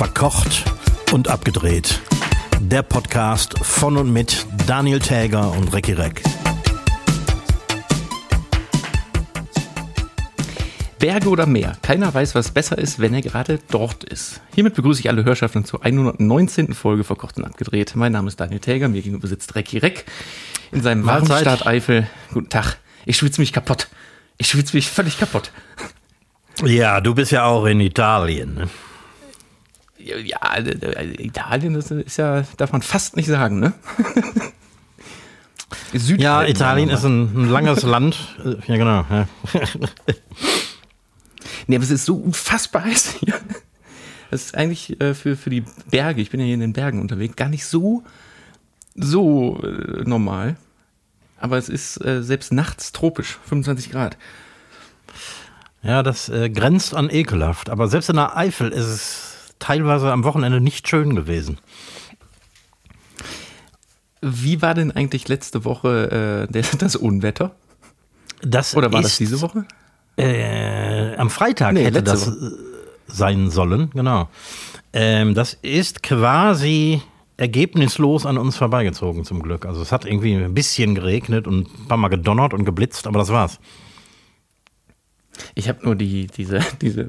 Verkocht und abgedreht. Der Podcast von und mit Daniel Täger und Recki Reck. Berge oder Meer? Keiner weiß, was besser ist, wenn er gerade dort ist. Hiermit begrüße ich alle Hörschaften zur 119. Folge Verkocht und abgedreht. Mein Name ist Daniel Täger, mir gegenüber sitzt Recki Reck in seinem. Warmstadt Eifel. Guten Tag. Ich schwitze mich kaputt. Ich schwitze mich völlig kaputt. Ja, du bist ja auch in Italien. Ne? Ja, äh, Italien das ist ja, darf man fast nicht sagen, ne? Südhalben, Ja, Italien ist ein, ein langes Land. Ja, genau. Ja. Nee, aber es ist so unfassbar heiß hier. Das ist eigentlich äh, für, für die Berge, ich bin ja hier in den Bergen unterwegs, gar nicht so, so äh, normal. Aber es ist äh, selbst nachts tropisch, 25 Grad. Ja, das grenzt an ekelhaft. Aber selbst in der Eifel ist es teilweise am Wochenende nicht schön gewesen. Wie war denn eigentlich letzte Woche äh, das Unwetter? Das Oder war das ist, diese Woche? Äh, am Freitag Nee, hätte das äh, sein sollen, genau. Ähm, das ist quasi ergebnislos an uns vorbeigezogen, zum Glück. Also es hat irgendwie ein bisschen geregnet und ein paar Mal gedonnert und geblitzt, aber das war's. Ich habe nur die, diese, diese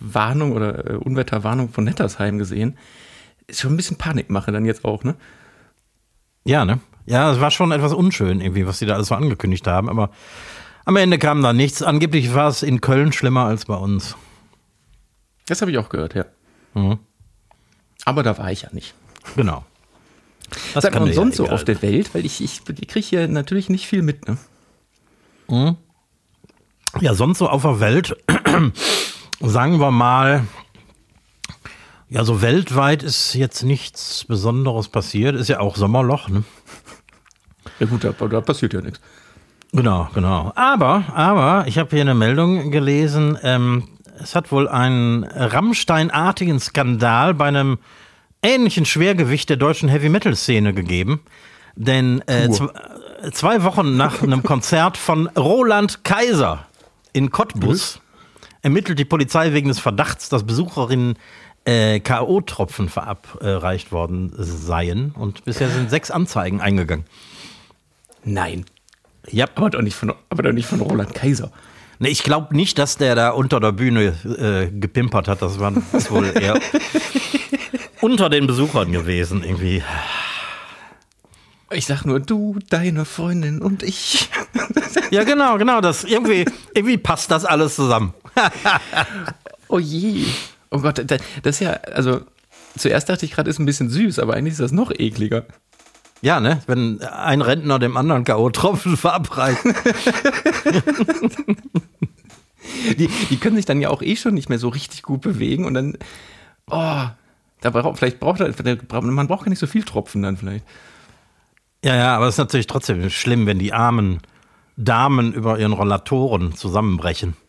Warnung oder äh, Unwetterwarnung von Nettersheim gesehen. Ist schon ein bisschen Panikmache dann jetzt auch, ne? Ja, ne? Ja, es war schon etwas unschön, irgendwie, was sie da alles so angekündigt haben, aber am Ende kam da nichts. Angeblich war es in Köln schlimmer als bei uns. Das habe ich auch gehört, ja. Mhm. Aber da war ich ja nicht. Genau. Das Sag kann mal, dir sonst ja so auf der Welt, weil ich, ich, ich kriege hier natürlich nicht viel mit, ne? Ja, sonst so auf der Welt, sagen wir mal, ja, so weltweit ist jetzt nichts Besonderes passiert. Ist ja auch Sommerloch, ne? Ja gut, da, da passiert ja nichts. Genau, genau. Aber, aber, ich habe hier eine Meldung gelesen, ähm, es hat wohl einen Rammstein-artigen Skandal bei einem ähnlichen Schwergewicht der deutschen Heavy-Metal-Szene gegeben. Denn äh, zw- zwei Wochen nach einem Konzert von Roland Kaiser in Cottbus ermittelt die Polizei wegen des Verdachts, dass Besucherinnen äh, K.O.-Tropfen verabreicht worden seien. Und bisher sind sechs Anzeigen eingegangen. Nein. Ja, Aber doch nicht von, aber doch nicht von Roland Kaiser. Ne, ich glaube nicht, dass der da unter der Bühne äh, gepimpert hat. Das war das wohl eher unter den Besuchern gewesen, irgendwie. Ich sag nur, du, deine Freundin und ich. Ja, genau, genau. Das, irgendwie, irgendwie passt das alles zusammen. Oh je. Oh Gott, da- das ist ja, also zuerst dachte ich gerade, ist ein bisschen süß, aber eigentlich ist das noch ekliger. Ja, ne? Wenn ein Rentner dem anderen K.O.-Tropfen verabreicht. Die, die können sich dann ja auch eh schon nicht mehr so richtig gut bewegen und dann, oh, da braucht, vielleicht braucht er, man braucht gar nicht so viel Tropfen dann vielleicht. Ja, ja, aber es ist natürlich trotzdem schlimm, wenn die armen Damen über ihren Rollatoren zusammenbrechen.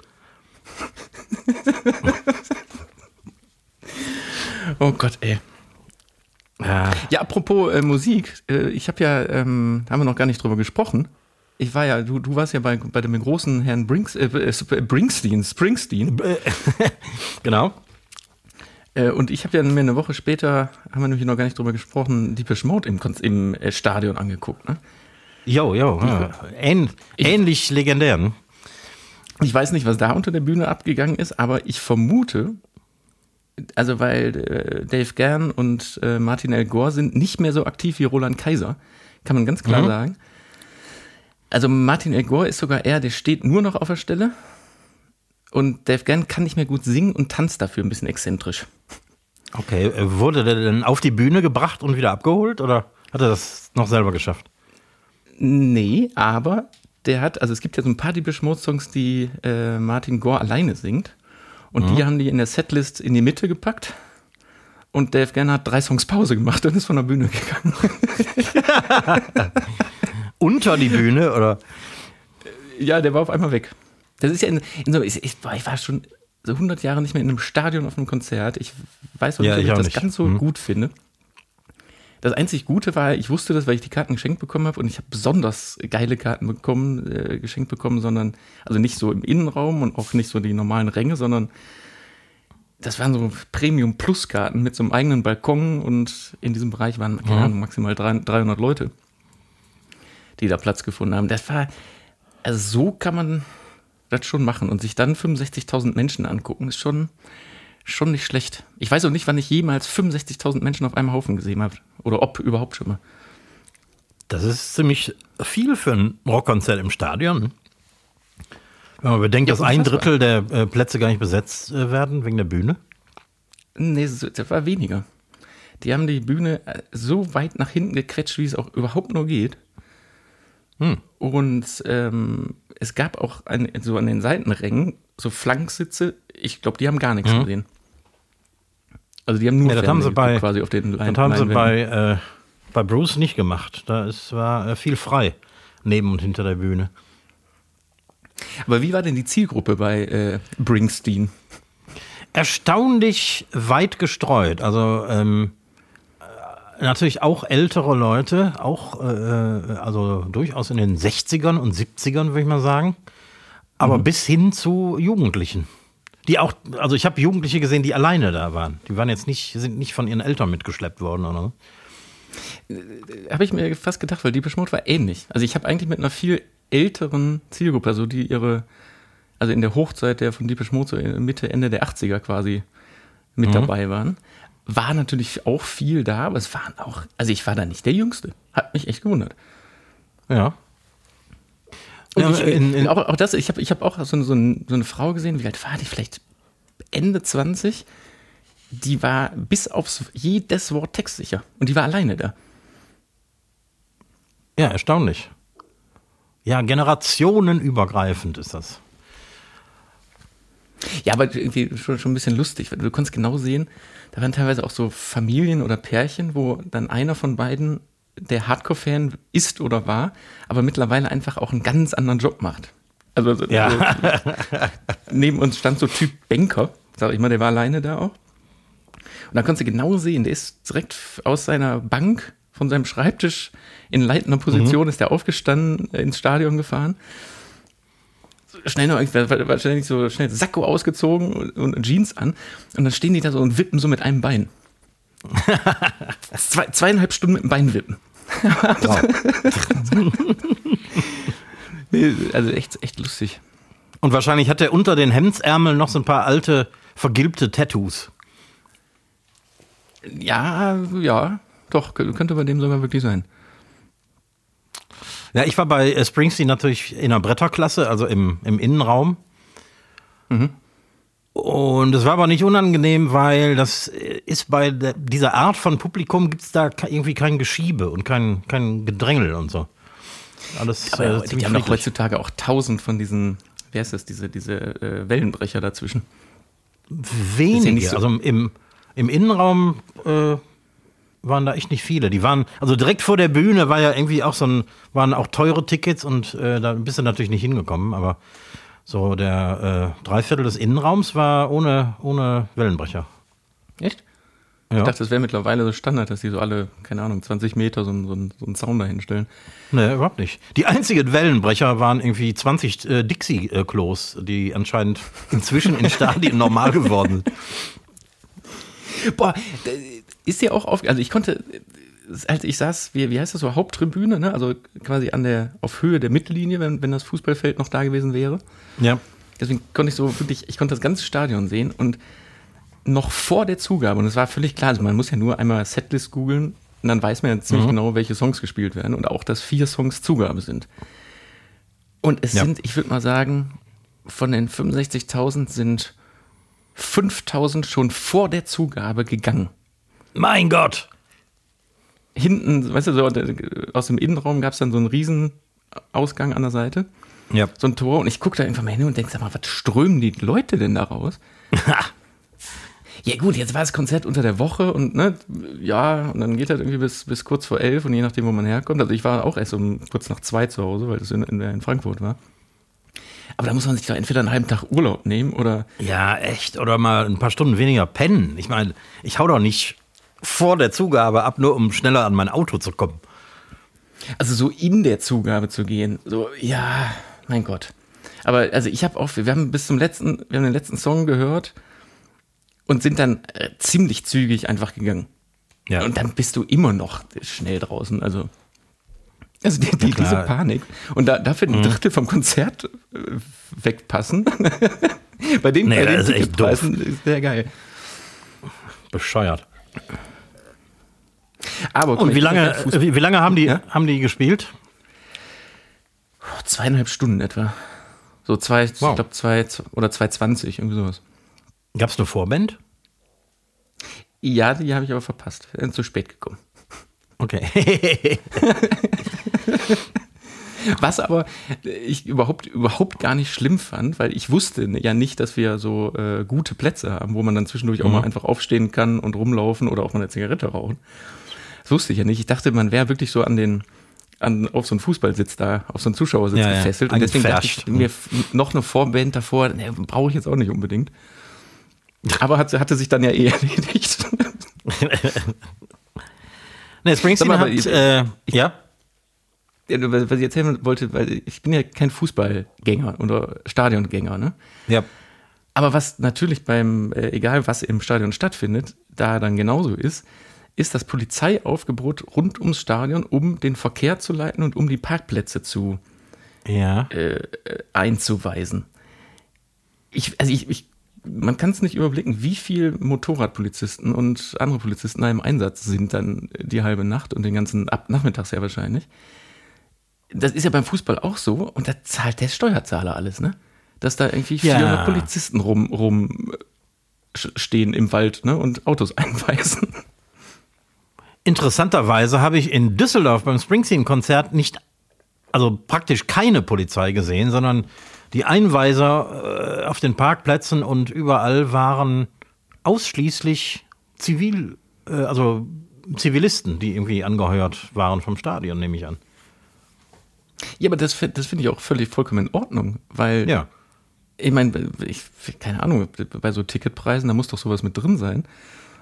Oh Gott, ey. Ja. Ja, apropos äh, Musik, äh, ich habe ja, ähm, haben wir noch gar nicht drüber gesprochen. Ich war ja, du, du warst ja bei, bei dem großen Herrn Brinks, äh, äh, Bringsteen, Springsteen. Genau. Äh, und ich habe ja mir eine Woche später, haben wir nämlich noch gar nicht drüber gesprochen, Deepish Mode im, Konz- im äh, Stadion angeguckt. Ne? Jo, jo. Ja. Ähn, ähnlich legendär. Ne? Ich weiß nicht, was da unter der Bühne abgegangen ist, aber ich vermute, also weil äh, Dave Gern und äh, Martin El Gore sind nicht mehr so aktiv wie Roland Kaiser, kann man ganz klar sagen. Also Martin El Gore ist sogar er, der steht nur noch auf der Stelle. Und Dave Gern kann nicht mehr gut singen und tanzt dafür ein bisschen exzentrisch. Okay, äh, wurde der denn auf die Bühne gebracht und wieder abgeholt oder hat er das noch selber geschafft? Nee, aber der hat, also es gibt ja so ein paar Deepish Mode Songs, die äh, Martin Gore alleine singt. Und die haben die in der Setlist in die Mitte gepackt. Und Dave Gern hat drei Songs Pause gemacht und ist von der Bühne gegangen. Unter die Bühne oder? ja, der war auf einmal weg. Das ist ja in, in so, ich, ich, war schon 100 Jahre nicht mehr in einem Stadion auf einem Konzert. Ich weiß auch Ja, nicht, ich ob auch ich das nicht. ganz so Hm. gut finde. Das einzig Gute war, ich wusste das, weil ich die Karten geschenkt bekommen habe und ich habe besonders geile Karten bekommen, äh, geschenkt bekommen, sondern, also nicht so im Innenraum und auch nicht so die normalen Ränge, sondern das waren so Premium-Plus-Karten mit so einem eigenen Balkon und in diesem Bereich waren, keine Ahnung, maximal 300 Leute, die da Platz gefunden haben. Das war, also so kann man das schon machen und sich dann 65.000 Menschen angucken, ist schon, schon nicht schlecht. Ich weiß auch nicht, wann ich jemals 65.000 Menschen auf einem Haufen gesehen habe oder ob überhaupt schon mal. Das ist ziemlich viel für ein Rockkonzert im Stadion. Wenn man bedenkt, Ja, dass ein. Drittel der äh, Plätze gar nicht besetzt äh, werden wegen der Bühne. Nee, das war weniger. Die haben die Bühne äh, so weit nach hinten gequetscht, wie es auch überhaupt nur geht. Und ähm, es gab auch ein, so an den Seitenrängen so Flanksitze. Ich glaube, die haben gar nichts gesehen. Also die haben nur Ja, das haben sie bei- quasi auf den Lein Das haben sie bei, äh, bei Bruce nicht gemacht. Da ist, war äh, viel frei neben und hinter der Bühne. Aber wie war denn die Zielgruppe bei äh, Springsteen? Erstaunlich weit gestreut. Also ähm, äh, natürlich auch ältere Leute, auch äh, also durchaus in den 60ern und 70ern, würde ich mal sagen. Aber bis hin zu Jugendlichen. Die auch, also ich habe Jugendliche gesehen, die alleine da waren. Die waren jetzt nicht, sind nicht von ihren Eltern mitgeschleppt worden oder so. Habe ich mir fast gedacht, weil die Mode war ähnlich. Also ich habe eigentlich mit einer viel älteren Zielgruppe, also die ihre, also in der Hochzeit der von Deepish Mode, so Mitte, Ende der 80er quasi mit dabei waren, war natürlich auch viel da, aber es waren auch, also ich war da nicht der Jüngste. Hat mich echt gewundert. Ja. Und Ja, ich, in- in- auch, auch das, ich habe ich hab auch so, eine- so, ein, so eine Frau gesehen, wie alt war die? Vielleicht Ende 20. Die war bis aufs jedes Wort textsicher. Und die war alleine da. Ja, erstaunlich. Ja, generationenübergreifend ist das. Ja, aber irgendwie schon, schon ein bisschen lustig. weil Du konntest genau sehen, da waren teilweise auch so Familien oder Pärchen, wo dann einer von beiden der Hardcore-Fan ist oder war, aber mittlerweile einfach auch einen ganz anderen Job macht. Also so- Ja. neben uns stand so Typ Banker, sag ich mal, der war alleine da auch. Und da konntest du genau sehen, der ist direkt aus seiner Bank, von seinem Schreibtisch in leitender Position, ist der aufgestanden, ins Stadion gefahren schnell noch ständig so schnell Sakko ausgezogen und, und Jeans an und dann stehen die da so und wippen so mit einem Bein. Zwei, zweieinhalb Stunden mit dem Bein wippen. Nee, also echt, echt lustig. Und wahrscheinlich hat er unter den Hemdsärmeln noch so ein paar alte, vergilbte Tattoos. Ja, ja, doch, kö- könnte bei dem sogar wirklich sein. Ja, ich war bei äh, Springsteen natürlich in der Bretterklasse, also im, im Innenraum. Und es war aber nicht unangenehm, weil das äh, ist bei der, dieser Art von Publikum gibt es da irgendwie kein Geschiebe und kein, kein Gedrängel und so. Alles Aber äh, die haben doch heutzutage auch tausend von diesen, wer ist das, diese, diese äh, Wellenbrecher dazwischen. Wenige. nicht so- Also im, im Innenraum äh, waren da echt nicht viele. Die waren, also direkt vor der Bühne war ja irgendwie auch so ein, waren auch teure Tickets und äh, da bist du natürlich nicht hingekommen, aber so der äh, Dreiviertel des Innenraums war ohne, ohne Wellenbrecher. Echt? Ja. Ich dachte, das wäre mittlerweile so Standard, dass die so alle, keine Ahnung, 20 Meter so, einen- so, so einen Zaun dahinstellen. Nee, überhaupt nicht. Die einzigen Wellenbrecher waren irgendwie 20 äh, Dixie-Klos, die anscheinend inzwischen in Stadien normal geworden sind. Boah, ist dir auch auf, also ich konnte, als ich saß, wie, wie heißt das so, Haupttribüne, ne? also quasi an der, auf Höhe der Mittellinie, wenn, wenn das Fußballfeld noch da gewesen wäre. Ja. Deswegen konnte ich so wirklich, ich konnte das ganze Stadion sehen und noch vor der Zugabe, und es war völlig klar, also man muss ja nur einmal Setlist googeln und dann weiß man ja ziemlich genau, welche Songs gespielt werden und auch, dass vier Songs Zugabe sind. Und es Ja. sind, ich würde mal sagen, von den 65.000 sind 5.000 schon vor der Zugabe gegangen. Mein Gott! Hinten, weißt du, so aus dem Innenraum gab es dann so einen riesen Ausgang an der Seite, Ja. so ein Tor und ich gucke da einfach mal hin und denke, sag mal, was strömen die Leute denn da raus? Ja gut, jetzt war das Konzert unter der Woche und ne, ja, und dann geht das irgendwie bis, bis kurz vor elf und je nachdem, wo man herkommt. Also ich war auch erst um kurz nach zwei zu Hause, weil das in, in, in Frankfurt war. Aber da muss man sich doch entweder einen halben Tag Urlaub nehmen oder Ja, echt. Oder mal ein paar Stunden weniger pennen. Ich meine, ich hau doch nicht vor der Zugabe ab, nur um schneller an mein Auto zu kommen. also so in der Zugabe zu gehen. So, ja, mein Gott. Aber also ich habe auch, wir haben bis zum letzten, wir haben den letzten Song gehört und sind dann äh, ziemlich zügig einfach gegangen. Ja. Und dann bist du immer noch schnell draußen. Also, also die, die, diese Panik. Und da, dafür Mhm. ein Drittel vom Konzert äh, wegpassen. bei den, Nee, bei den das ist echt Ticketpreisen ist sehr geil. Bescheuert. Aber Und wie lange, wie, wie lange haben die, Ja? haben die gespielt? Zweieinhalb Stunden etwa. So zwei, Wow. ich glaube zwei oder 2,20, irgendwie sowas. Gab es eine Vorband? Ja, die habe ich aber verpasst. Bin zu spät gekommen. Okay. Was aber ich überhaupt, überhaupt gar nicht schlimm fand, weil ich wusste ja nicht, dass wir so äh, gute Plätze haben, wo man dann zwischendurch auch mal einfach aufstehen kann und rumlaufen oder auch mal eine Zigarette rauchen. Das wusste ich ja nicht. Ich dachte, man wäre wirklich so an den, an, auf so einen Fußballsitz da, auf so einen Zuschauersitz Ja, ja, gefesselt. Und deswegen dachte ich mir noch eine Vorband davor, ne, brauche ich jetzt auch nicht unbedingt. Aber hat, hatte sich dann ja eh erledigt. ne, Springsteen mal, hat, äh, ja? Ja, was ich erzählen wollte, weil ich bin ja kein Fußballgänger oder Stadiongänger, ne? Ja. Aber was natürlich beim, äh, egal was im Stadion stattfindet, da dann genauso ist, ist das Polizeiaufgebot rund ums Stadion, um den Verkehr zu leiten und um die Parkplätze zu Ja. einzuweisen. Ich, also ich, ich, man kann es nicht überblicken, wie viel Motorradpolizisten und andere Polizisten da im Einsatz sind dann die halbe Nacht und den ganzen ab nachmittags ja wahrscheinlich. Das ist ja beim Fußball auch so und da zahlt der Steuerzahler alles, ne? Dass da irgendwie Ja. 400 Polizisten rum, rum äh, im Wald ne? und Autos einweisen. Interessanterweise habe ich in Düsseldorf beim Springsteen-Konzert nicht, also praktisch keine Polizei gesehen, sondern die Einweiser äh, auf den Parkplätzen und überall waren ausschließlich Zivil, äh, also Zivilisten, die irgendwie angeheuert waren vom Stadion, nehme ich an. Ja, aber das, das finde ich auch völlig vollkommen in Ordnung, weil Ja. ich meine, ich, keine Ahnung, bei so Ticketpreisen, da muss doch sowas mit drin sein.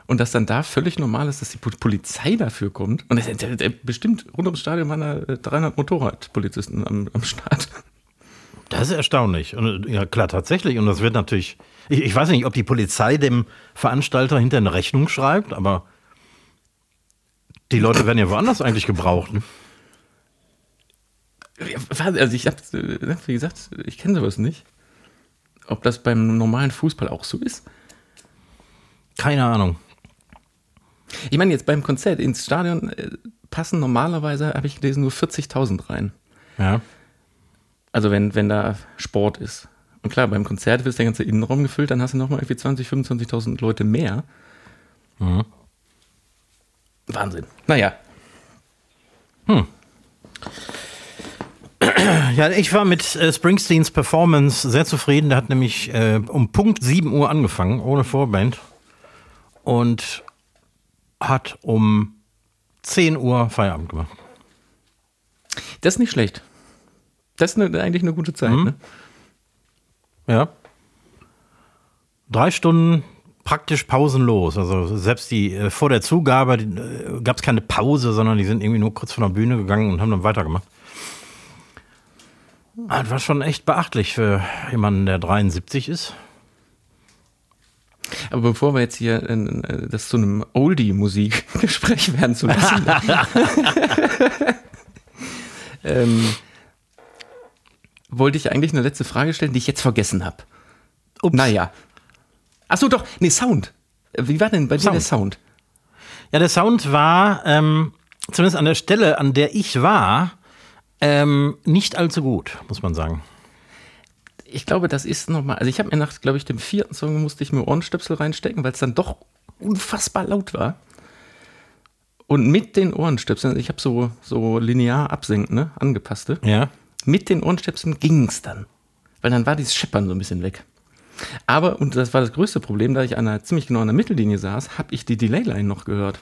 Und dass dann da völlig normal ist, dass die Po- Polizei dafür kommt. Und das, der, der, bestimmt rund ums Stadion waren da äh, 300 Motorradpolizisten am, am Start. Das ist erstaunlich. Und, ja, klar, tatsächlich. Und das wird natürlich. Ich, ich weiß nicht, ob die Polizei dem Veranstalter hinter eine Rechnung schreibt, aber die Leute werden ja woanders eigentlich gebraucht. Also ich habe, wie gesagt, ich kenne sowas nicht. Ob das beim normalen Fußball auch so ist? Keine Ahnung. Ich meine, jetzt beim Konzert ins Stadion äh, passen normalerweise, habe ich gelesen, nur 40.000 rein. Ja. Also wenn, wenn da Sport ist. Und klar, beim Konzert wird der ganze Innenraum gefüllt, dann hast du nochmal irgendwie 20, 25.000 Leute mehr. Wahnsinn. Naja, Ja, ich war mit äh, Springsteens Performance sehr zufrieden. Der hat nämlich äh, um Punkt 7 Uhr angefangen, ohne Vorband. Und hat um 10 Uhr Feierabend gemacht. das ist nicht schlecht. Das ist eine, eigentlich eine gute Zeit, ne? Ja. Drei Stunden praktisch pausenlos. Also selbst die äh, vor der Zugabe äh, gab es keine Pause, sondern die sind irgendwie nur kurz von der Bühne gegangen und haben dann weitergemacht. Das war schon echt beachtlich für jemanden, der 73 ist. Aber bevor wir jetzt hier äh, das zu einem Oldie-Musik-Gespräch werden zu lassen, ähm, wollte ich eigentlich eine letzte Frage stellen, die ich jetzt vergessen habe. Ups. Naja. Achso, doch, nee, Sound. Äh, Wie war denn bei dir Sound. der Sound? Ja, der Sound war, ähm, zumindest an der Stelle, an der ich war, ähm, nicht allzu gut, muss man sagen. Ich glaube, das ist nochmal, also ich habe mir nach, glaube ich, dem vierten Song musste ich mir Ohrenstöpsel reinstecken, weil es dann doch unfassbar laut war. Und mit den Ohrenstöpseln, ich habe so, so linear absenkend, ne, angepasste. Ja. Mit den Ohrenstöpseln ging es dann. Weil dann war dieses Scheppern so ein bisschen weg. Aber, und das war das größte Problem, da ich an einer, ziemlich genau an der Mittellinie saß, habe ich die Delay-Line noch gehört.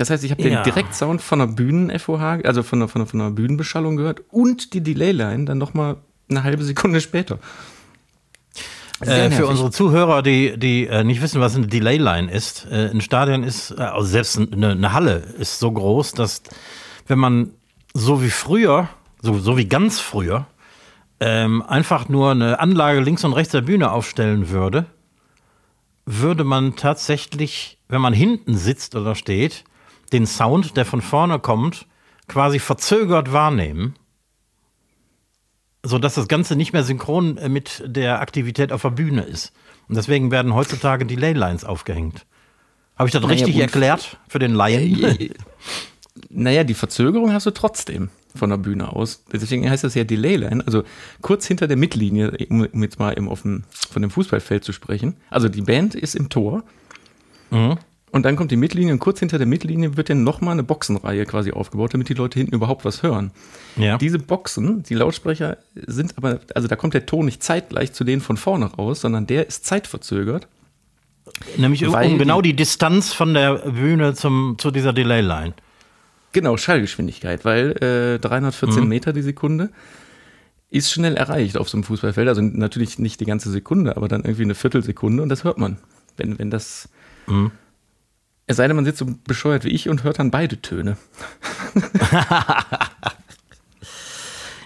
Das heißt, ich habe Ja. den Direktsound von der Bühnen-FOH, also von der, von, der, von der Bühnenbeschallung gehört und die Delay-Line dann nochmal eine halbe Sekunde später. Äh, für unsere Zuhörer, die, die äh, nicht wissen, was eine Delay-Line ist, äh, ein Stadion ist, äh, also selbst eine, eine Halle ist so groß, dass wenn man so wie früher, so, so wie ganz früher, ähm, einfach nur eine Anlage links und rechts der Bühne aufstellen würde, würde man tatsächlich, wenn man hinten sitzt oder steht, den Sound, der von vorne kommt, quasi verzögert wahrnehmen, sodass das Ganze nicht mehr synchron äh, mit der Aktivität auf der Bühne ist. Und deswegen werden heutzutage Delay-Lines aufgehängt. Habe ich das Naja, richtig erklärt für den Laien? Naja, die Verzögerung hast du trotzdem von der Bühne aus. Deswegen heißt das ja Delay-Line, also kurz hinter der Mittellinie, um jetzt mal eben auf dem, von dem Fußballfeld zu sprechen. Also die Band ist im Tor und dann kommt die Mittellinie und kurz hinter der Mittellinie wird dann nochmal eine Boxenreihe quasi aufgebaut, damit die Leute hinten überhaupt was hören. Ja. Diese Boxen, die Lautsprecher sind aber, also da kommt der Ton nicht zeitgleich zu denen von vorne raus, sondern der ist zeitverzögert. Nämlich um genau die Distanz von der Bühne zum, zu dieser Delay-Line. Genau, Schallgeschwindigkeit, weil äh, 314 Meter die Sekunde ist schnell erreicht auf so einem Fußballfeld. Also natürlich nicht die ganze Sekunde, aber dann irgendwie eine Viertelsekunde und das hört man. Wenn, wenn das. Es sei denn, man sitzt so bescheuert wie ich und hört dann beide Töne.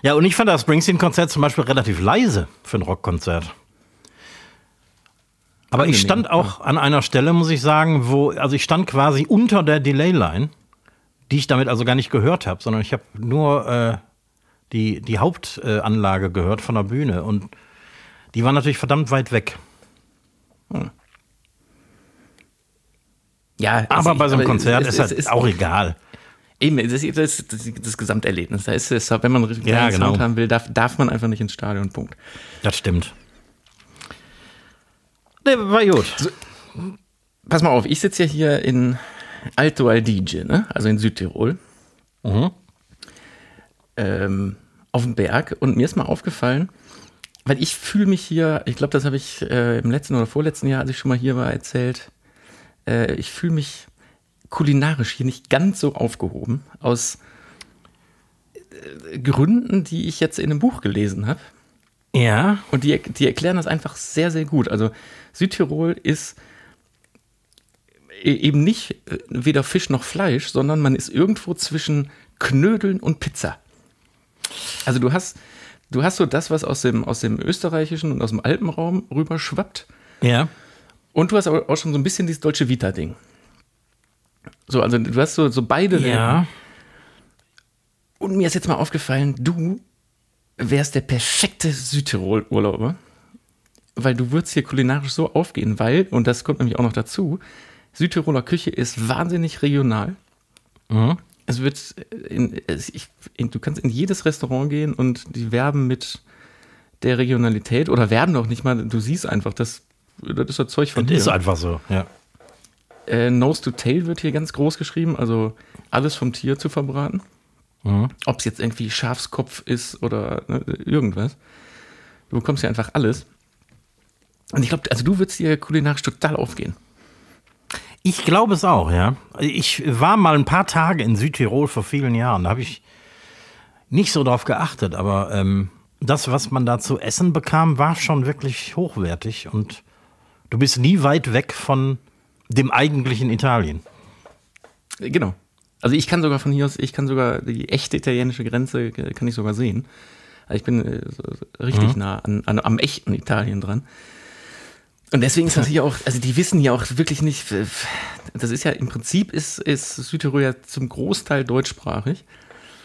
Ja, und ich fand das Springsteen-Konzert zum Beispiel relativ leise für ein Rockkonzert. Aber ich stand auch an einer Stelle, muss ich sagen, wo, also ich stand quasi unter der Delay-Line, die ich damit also gar nicht gehört habe, sondern ich habe nur äh, die, die Hauptanlage gehört von der Bühne und die war natürlich verdammt weit weg. Ja, Aber also bei so einem Konzert ist es halt ist- auch egal. Eben, das ist das, das, das Gesamterlebnis. Da ist es, wenn man richtig Ja, genau. Sound haben will, darf, darf man einfach nicht ins Stadion. Punkt. Das stimmt. Nee, war gut. Pass mal auf, ich sitze ja hier in Alto Adige, ne? also in Südtirol. Mhm. ähm, auf dem Berg und mir ist mal aufgefallen, weil ich fühle mich hier, ich glaube, das habe ich äh, im letzten oder vorletzten Jahr, als ich schon mal hier war, erzählt, äh, ich fühle mich kulinarisch hier nicht ganz so aufgehoben, aus äh, Gründen, die ich jetzt in einem Buch gelesen habe. Ja. Und die, die erklären das einfach sehr, sehr gut. Also Südtirol ist e- eben nicht äh, weder Fisch noch Fleisch, sondern man ist irgendwo zwischen Knödeln und Pizza. Also du hast, du hast so das, was aus dem, aus dem österreichischen und aus dem Alpenraum rüberschwappt. Ja. Und du hast aber auch schon so ein bisschen dieses deutsche Vita-Ding. So, also du hast so, so beide. Ja. Und mir ist jetzt mal aufgefallen, du wärst der perfekte Südtirol-Urlauber, weil du würdest hier kulinarisch so aufgehen, weil, und das kommt nämlich auch noch dazu, Südtiroler Küche ist wahnsinnig regional. Mhm. Es wird, in, ich, in, du kannst in jedes Restaurant gehen und die werben mit der Regionalität oder werben auch nicht mal, du siehst einfach, das, das ist das Zeug von dir. ist einfach so, ja. Äh, Nose to Tail wird hier ganz groß geschrieben, also alles vom Tier zu verbraten. Mhm. Ob es jetzt irgendwie Schafskopf ist oder ne, irgendwas. Du bekommst ja einfach alles. Und ich glaube, also du würdest hier kulinarisch total aufgehen. Ich glaube es auch, ja. Ich war mal ein paar Tage in Südtirol vor vielen Jahren. Da habe ich nicht so drauf geachtet, aber ähm, das, was man da zu essen bekam, war schon wirklich hochwertig und du bist nie weit weg von dem eigentlichen Italien. Genau. Also ich kann sogar von hier aus, ich kann sogar die echte italienische Grenze, äh, kann ich sogar sehen. Also ich bin äh, richtig nah an, an, am echten Italien dran. Und deswegen ist das hier auch, also die wissen ja auch wirklich nicht, das ist ja im Prinzip ist, ist Südtirol ja zum Großteil deutschsprachig.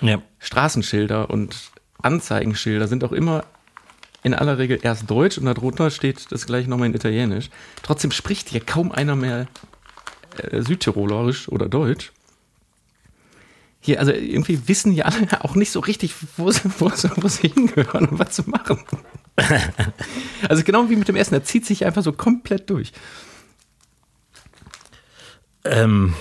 Ja. Straßenschilder und Anzeigenschilder sind auch immer in aller Regel erst Deutsch und darunter steht das gleich nochmal in Italienisch. Trotzdem spricht hier kaum einer mehr äh, Südtirolerisch oder Deutsch. Hier, also irgendwie wissen die alle auch nicht so richtig, wo sie, wo sie, wo sie hingehören und was zu machen. also genau wie mit dem Essen, er zieht sich einfach so komplett durch. Ähm,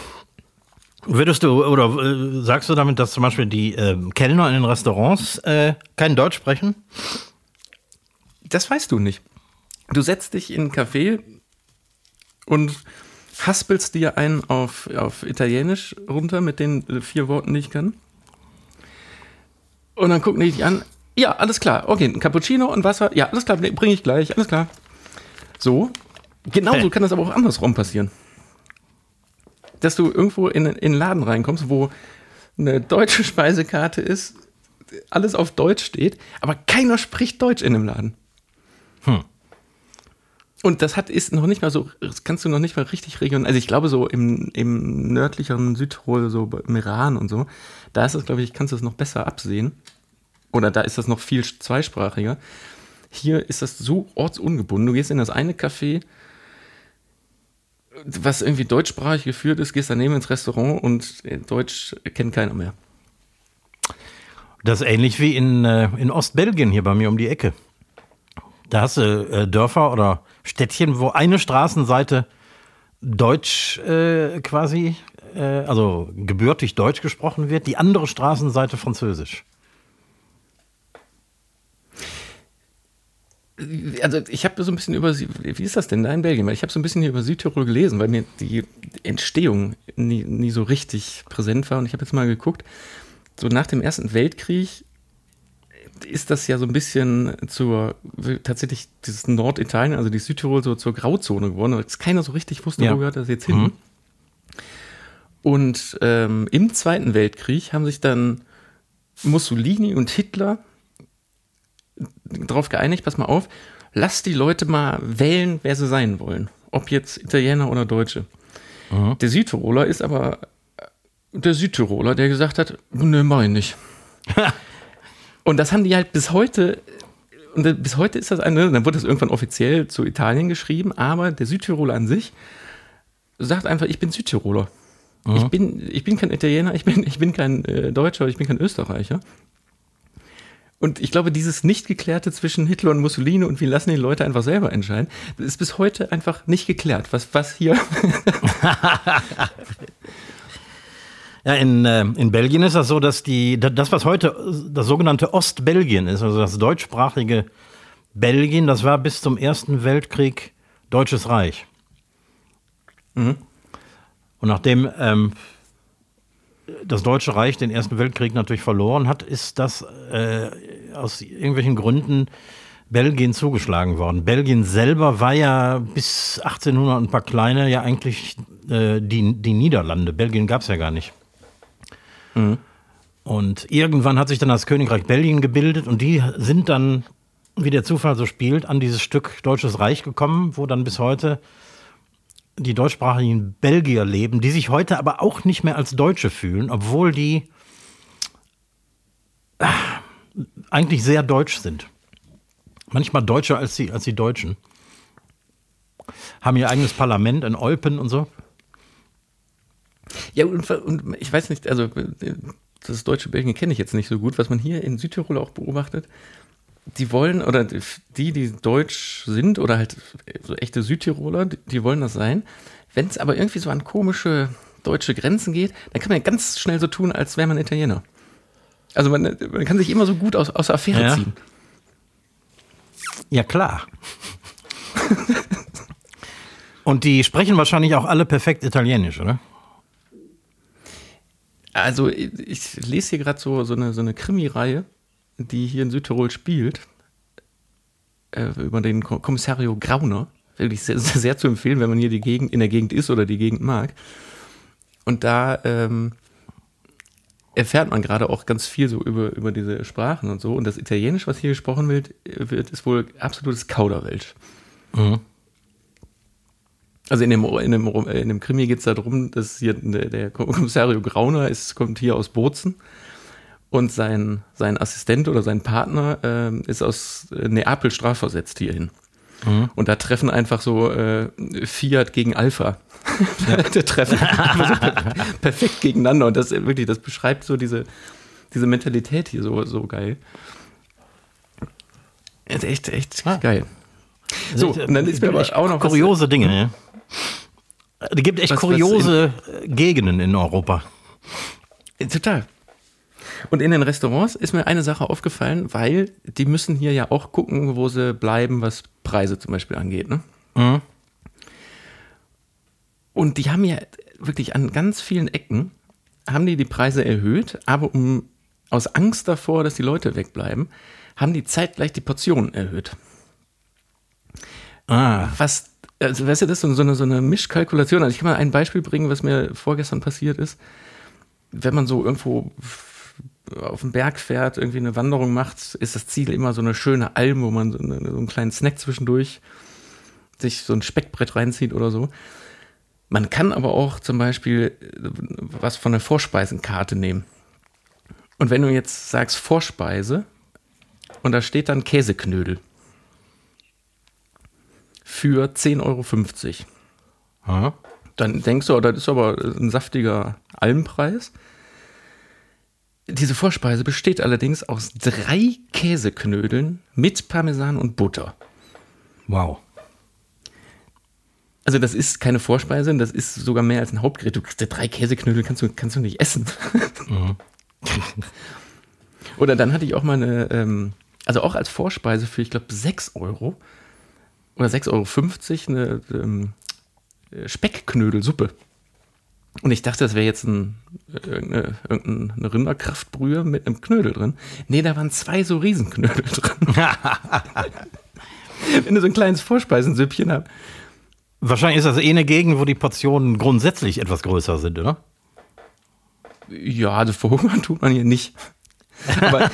würdest du oder äh, sagst du damit, dass zum Beispiel die ähm, Kellner in den Restaurants äh, kein Deutsch sprechen? Das weißt du nicht. Du setzt dich in ein Café und haspelst dir einen auf, auf Italienisch runter mit den äh, vier Worten, die ich kann. Und dann gucken die dich an. Ja, alles klar. Okay, ein Cappuccino und Wasser. Ja, alles klar, nee, bringe ich gleich. Alles klar. So. Genauso Hä? kann das aber auch andersrum passieren. Dass du irgendwo in, in einen Laden reinkommst, wo eine deutsche Speisekarte ist, alles auf Deutsch steht, aber keiner spricht Deutsch in dem Laden. Und das hat, ist noch nicht mal so, das kannst du noch nicht mal richtig regeln. Also ich glaube so im, im nördlicheren Südtirol, so im Iran und so, da ist das, glaube ich, kannst du das noch besser absehen. Oder da ist das noch viel zweisprachiger. Hier ist das so ortsungebunden. Du gehst in das eine Café, was irgendwie deutschsprachig geführt ist, gehst daneben ins Restaurant und Deutsch kennt keiner mehr. Das ist ähnlich wie in, äh, in Ostbelgien hier bei mir um die Ecke. Da hast du äh, Dörfer oder Städtchen, wo eine Straßenseite Deutsch äh, quasi, äh, also gebürtig Deutsch gesprochen wird, die andere Straßenseite Französisch. also ich habe so ein bisschen über, wie ist das denn da in Belgien? Weil ich habe so ein bisschen hier über Südtirol gelesen, weil mir die Entstehung nie, nie so richtig präsent war. Und ich habe jetzt mal geguckt, so nach dem Ersten Weltkrieg ist das ja so ein bisschen zur, tatsächlich dieses Norditalien, also die Südtirol so zur Grauzone geworden, weil keiner so richtig wusste, ja. wo gehört das jetzt hin. Mhm. Und ähm, im Zweiten Weltkrieg haben sich dann Mussolini und Hitler darauf geeinigt, pass mal auf, lass die Leute mal wählen, wer sie sein wollen. Ob jetzt Italiener oder Deutsche. Mhm. Der Südtiroler ist aber der Südtiroler, der gesagt hat, ne, mach ich nicht. und das haben die halt bis heute, und bis heute ist das eine, dann wurde das irgendwann offiziell zu Italien geschrieben, aber der Südtiroler an sich sagt einfach, ich bin Südtiroler. Mhm. Ich, bin, ich bin kein Italiener, ich bin, ich bin kein äh, Deutscher, ich bin kein Österreicher. Und ich glaube, dieses Nicht-Geklärte zwischen Hitler und Mussolini und wir lassen die Leute einfach selber entscheiden, das ist bis heute einfach nicht geklärt. Was, was hier. ja, in, äh, in Belgien ist das so, dass die, das, was heute das sogenannte Ostbelgien ist, also das deutschsprachige Belgien, das war bis zum Ersten Weltkrieg Deutsches Reich. Mhm. Und nachdem ähm, das Deutsche Reich den Ersten Weltkrieg natürlich verloren hat, ist das äh, aus irgendwelchen Gründen Belgien zugeschlagen worden. Belgien selber war ja bis 1800 ein paar kleine ja eigentlich äh, die, die Niederlande. Belgien gab es ja gar nicht. Mhm. Und irgendwann hat sich dann das Königreich Belgien gebildet und die sind dann, wie der Zufall so spielt, an dieses Stück Deutsches Reich gekommen, wo dann bis heute die deutschsprachigen Belgier leben, die sich heute aber auch nicht mehr als Deutsche fühlen, obwohl die äh, eigentlich sehr deutsch sind. Manchmal deutscher als die, als die Deutschen. Haben ihr eigenes Parlament in Eupen und so. Ja, und, und ich weiß nicht, also das deutsche Belgien kenne ich jetzt nicht so gut, was man hier in Südtirol auch beobachtet die wollen, oder die, die deutsch sind, oder halt so echte Südtiroler, die wollen das sein. Wenn es aber irgendwie so an komische deutsche Grenzen geht, dann kann man ja ganz schnell so tun, als wäre man Italiener. Also man, man, kann sich immer so gut aus, aus der Affäre ja. ziehen. Ja, klar. Und die sprechen wahrscheinlich auch alle perfekt Italienisch, oder? Also ich, lese hier gerade so, so eine, so eine Krimi-Reihe die hier in Südtirol spielt, äh, über den Kommissario Grauner. Wirklich sehr, sehr, zu empfehlen, wenn man hier die Gegend, in der Gegend ist oder die Gegend mag. Und da ähm, erfährt man gerade auch ganz viel so über, über diese Sprachen und so. Und das Italienisch, was hier gesprochen wird, wird ist wohl absolutes Kauderwelsch. Mhm. Also in dem, in dem, in dem Krimi geht es darum, dass hier der, der Kommissario Grauner ist, kommt hier aus Bozen und sein, sein Assistent oder sein Partner äh, ist aus äh, Neapel strafversetzt hierhin. Mhm. Und da treffen einfach so äh, Fiat gegen Alpha. Ja. da treffen so perfekt gegeneinander. Und das wirklich, das beschreibt so diese, diese Mentalität hier so, so geil. Ist echt, echt ah. geil. So, und dann ist mir aber auch noch kuriose was, Dinge. Ja. Es gibt echt was, kuriose was in, Gegenden in Europa. Total. Und in den Restaurants ist mir eine Sache aufgefallen, weil die müssen hier ja auch gucken, wo sie bleiben, was Preise zum Beispiel angeht. Ne? Mhm. Und die haben ja wirklich an ganz vielen Ecken, haben die die Preise erhöht, aber um, aus Angst davor, dass die Leute wegbleiben, haben die zeitgleich die Portionen erhöht. Ah. Was, also weißt du, das ist so eine, so eine Mischkalkulation. Also ich kann mal ein Beispiel bringen, was mir vorgestern passiert ist. Wenn man so irgendwo auf den Berg fährt, irgendwie eine Wanderung macht, ist das Ziel immer so eine schöne Alm, wo man so, eine, so einen kleinen Snack zwischendurch sich so ein Speckbrett reinzieht oder so. Man kann aber auch zum Beispiel äh, was von der Vorspeisenkarte nehmen. Und wenn du jetzt sagst Vorspeise und da steht dann Käseknödel für 10,50 Euro. Aha. Dann denkst du, oh, das ist aber ein saftiger Almpreis. Diese Vorspeise besteht allerdings aus drei Käseknödeln mit Parmesan und Butter. Wow. Also das ist keine Vorspeise, das ist sogar mehr als ein Hauptgerät. Du kriegst ja drei Käseknödel, kannst du, kannst du nicht essen. Oder dann hatte ich auch mal eine, ähm, also auch als Vorspeise für, ich glaube, 6 Euro oder 6,50 Euro eine ähm, Speckknödelsuppe. Und ich dachte, das wäre jetzt ein, irgendeine, irgendeine Rinderkraftbrühe mit einem Knödel drin. Nee, da waren zwei so Riesenknödel drin. Wenn du so ein kleines Vorspeisensüppchen hast. Wahrscheinlich ist das eh eine Gegend, wo die Portionen grundsätzlich etwas größer sind, oder? Ja, also verhungern tut man hier nicht. Aber,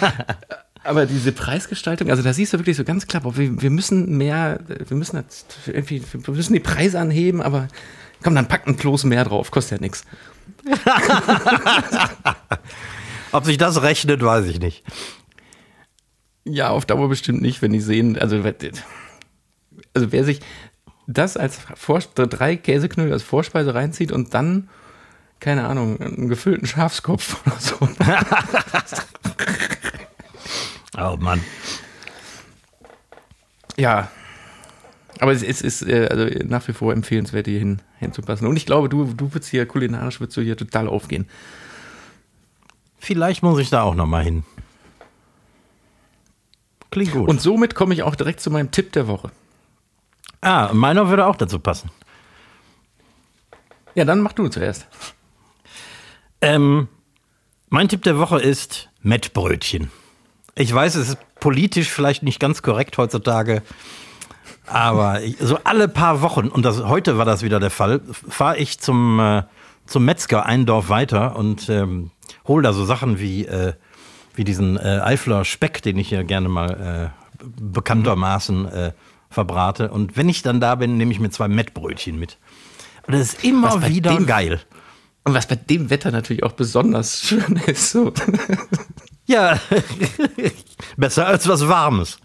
aber diese Preisgestaltung, also da siehst du wirklich so ganz klar, boah, wir, wir müssen mehr, wir müssen jetzt irgendwie, wir müssen die Preise anheben, aber komm, dann packt ein Kloß mehr drauf, kostet ja nichts. Ob sich das rechnet, weiß ich nicht. Ja, auf Dauer bestimmt nicht, wenn die sehen, also, also wer sich das als Vor drei Käseknödel als Vorspeise reinzieht und dann, keine Ahnung, einen gefüllten Schafskopf oder so. oh Mann. Ja. Aber es, es ist äh, also nach wie vor empfehlenswert, hier hin, hinzupassen. Und ich glaube, du, du würdest hier kulinarisch würdest du hier total aufgehen. Vielleicht muss ich da auch noch mal hin. Klingt gut. Und somit komme ich auch direkt zu meinem Tipp der Woche. ah, meiner würde auch dazu passen. Ja, dann mach du zuerst. Ähm, mein Tipp der Woche ist Mettbrötchen. Ich weiß, es ist politisch vielleicht nicht ganz korrekt heutzutage, aber ich, so alle paar Wochen, und das, heute war das wieder der Fall, fahre ich zum, äh, zum Metzger ein Dorf weiter und ähm, hole da so Sachen wie, äh, wie diesen äh, Eifler Speck, den ich hier gerne mal äh, bekanntermaßen äh, verbrate. Und wenn ich dann da bin, nehme ich mir zwei Mettbrötchen mit. Und das ist immer wieder geil. Und was bei dem Wetter natürlich auch besonders schön ist. So. Ja, besser als was Warmes.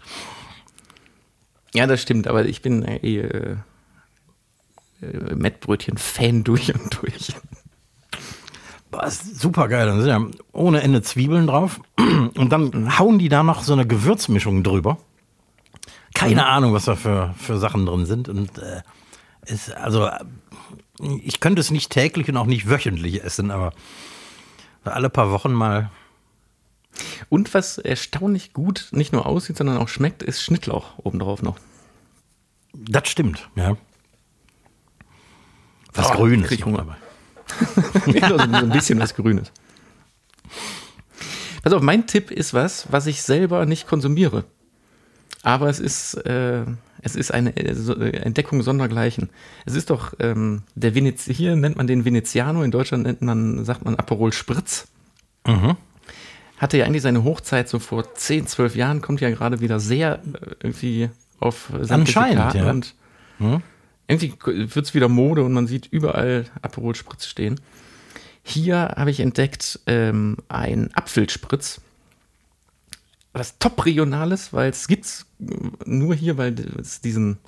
Ja, das stimmt, aber ich bin äh, eh äh, äh, Mettbrötchen-Fan durch und durch. Boah, ist super geil. Dann sind ja ohne Ende Zwiebeln drauf. Und dann hauen die da noch so eine Gewürzmischung drüber. Keine Ahnung, was da für, für Sachen drin sind. Und äh, ist, also, ich könnte es nicht täglich und auch nicht wöchentlich essen, aber alle paar Wochen mal. Und was erstaunlich gut nicht nur aussieht, sondern auch schmeckt, ist Schnittlauch obendrauf noch. Das stimmt, ja. Was Oh, Grünes. krieg ich Hunger. so ein bisschen was Grünes. Pass auf, mein Tipp ist was, was ich selber nicht konsumiere. Aber es ist, äh, es ist eine äh, äh, Entdeckung sondergleichen. Es ist doch, ähm, der Venez hier nennt man den Veneziano, in Deutschland nennt man, sagt man Aperol Spritz. Hatte ja eigentlich seine Hochzeit so vor 10, 12 Jahren, kommt ja gerade wieder sehr äh, irgendwie auf Anscheinend, ja. und irgendwie wird es wieder Mode und man sieht überall Aperol Spritz stehen. Hier habe ich entdeckt ähm, ein Apfelspritz. Was top regionales, weil es gibt's nur hier, weil es diesen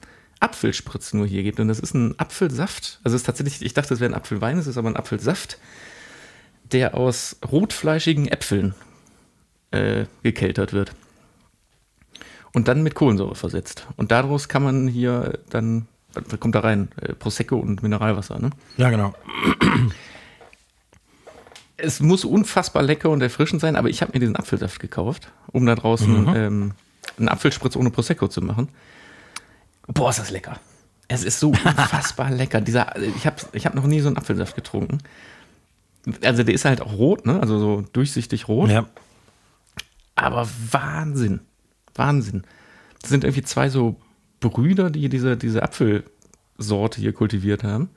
Apfelspritz nur hier gibt. Und das ist ein Apfelsaft. Also es ist tatsächlich, ich dachte, es wäre ein Apfelwein, es ist aber ein Apfelsaft, der aus rotfleischigen Äpfeln äh, gekeltert wird. Und dann mit Kohlensäure versetzt. Und daraus kann man hier dann, was kommt da rein? Äh, Prosecco und Mineralwasser, ne? Ja, genau. Es muss unfassbar lecker und erfrischend sein, aber ich habe mir diesen Apfelsaft gekauft, um da draußen ähm, einen Apfelspritz ohne Prosecco zu machen. Boah, ist das lecker. Es ist so unfassbar lecker. Dieser, ich habe ich hab noch nie so einen Apfelsaft getrunken. Also der ist halt auch rot, ne? Also so durchsichtig rot. Ja. Aber Wahnsinn. Wahnsinn. Das sind irgendwie zwei so Brüder, die diese, diese Apfelsorte hier kultiviert haben.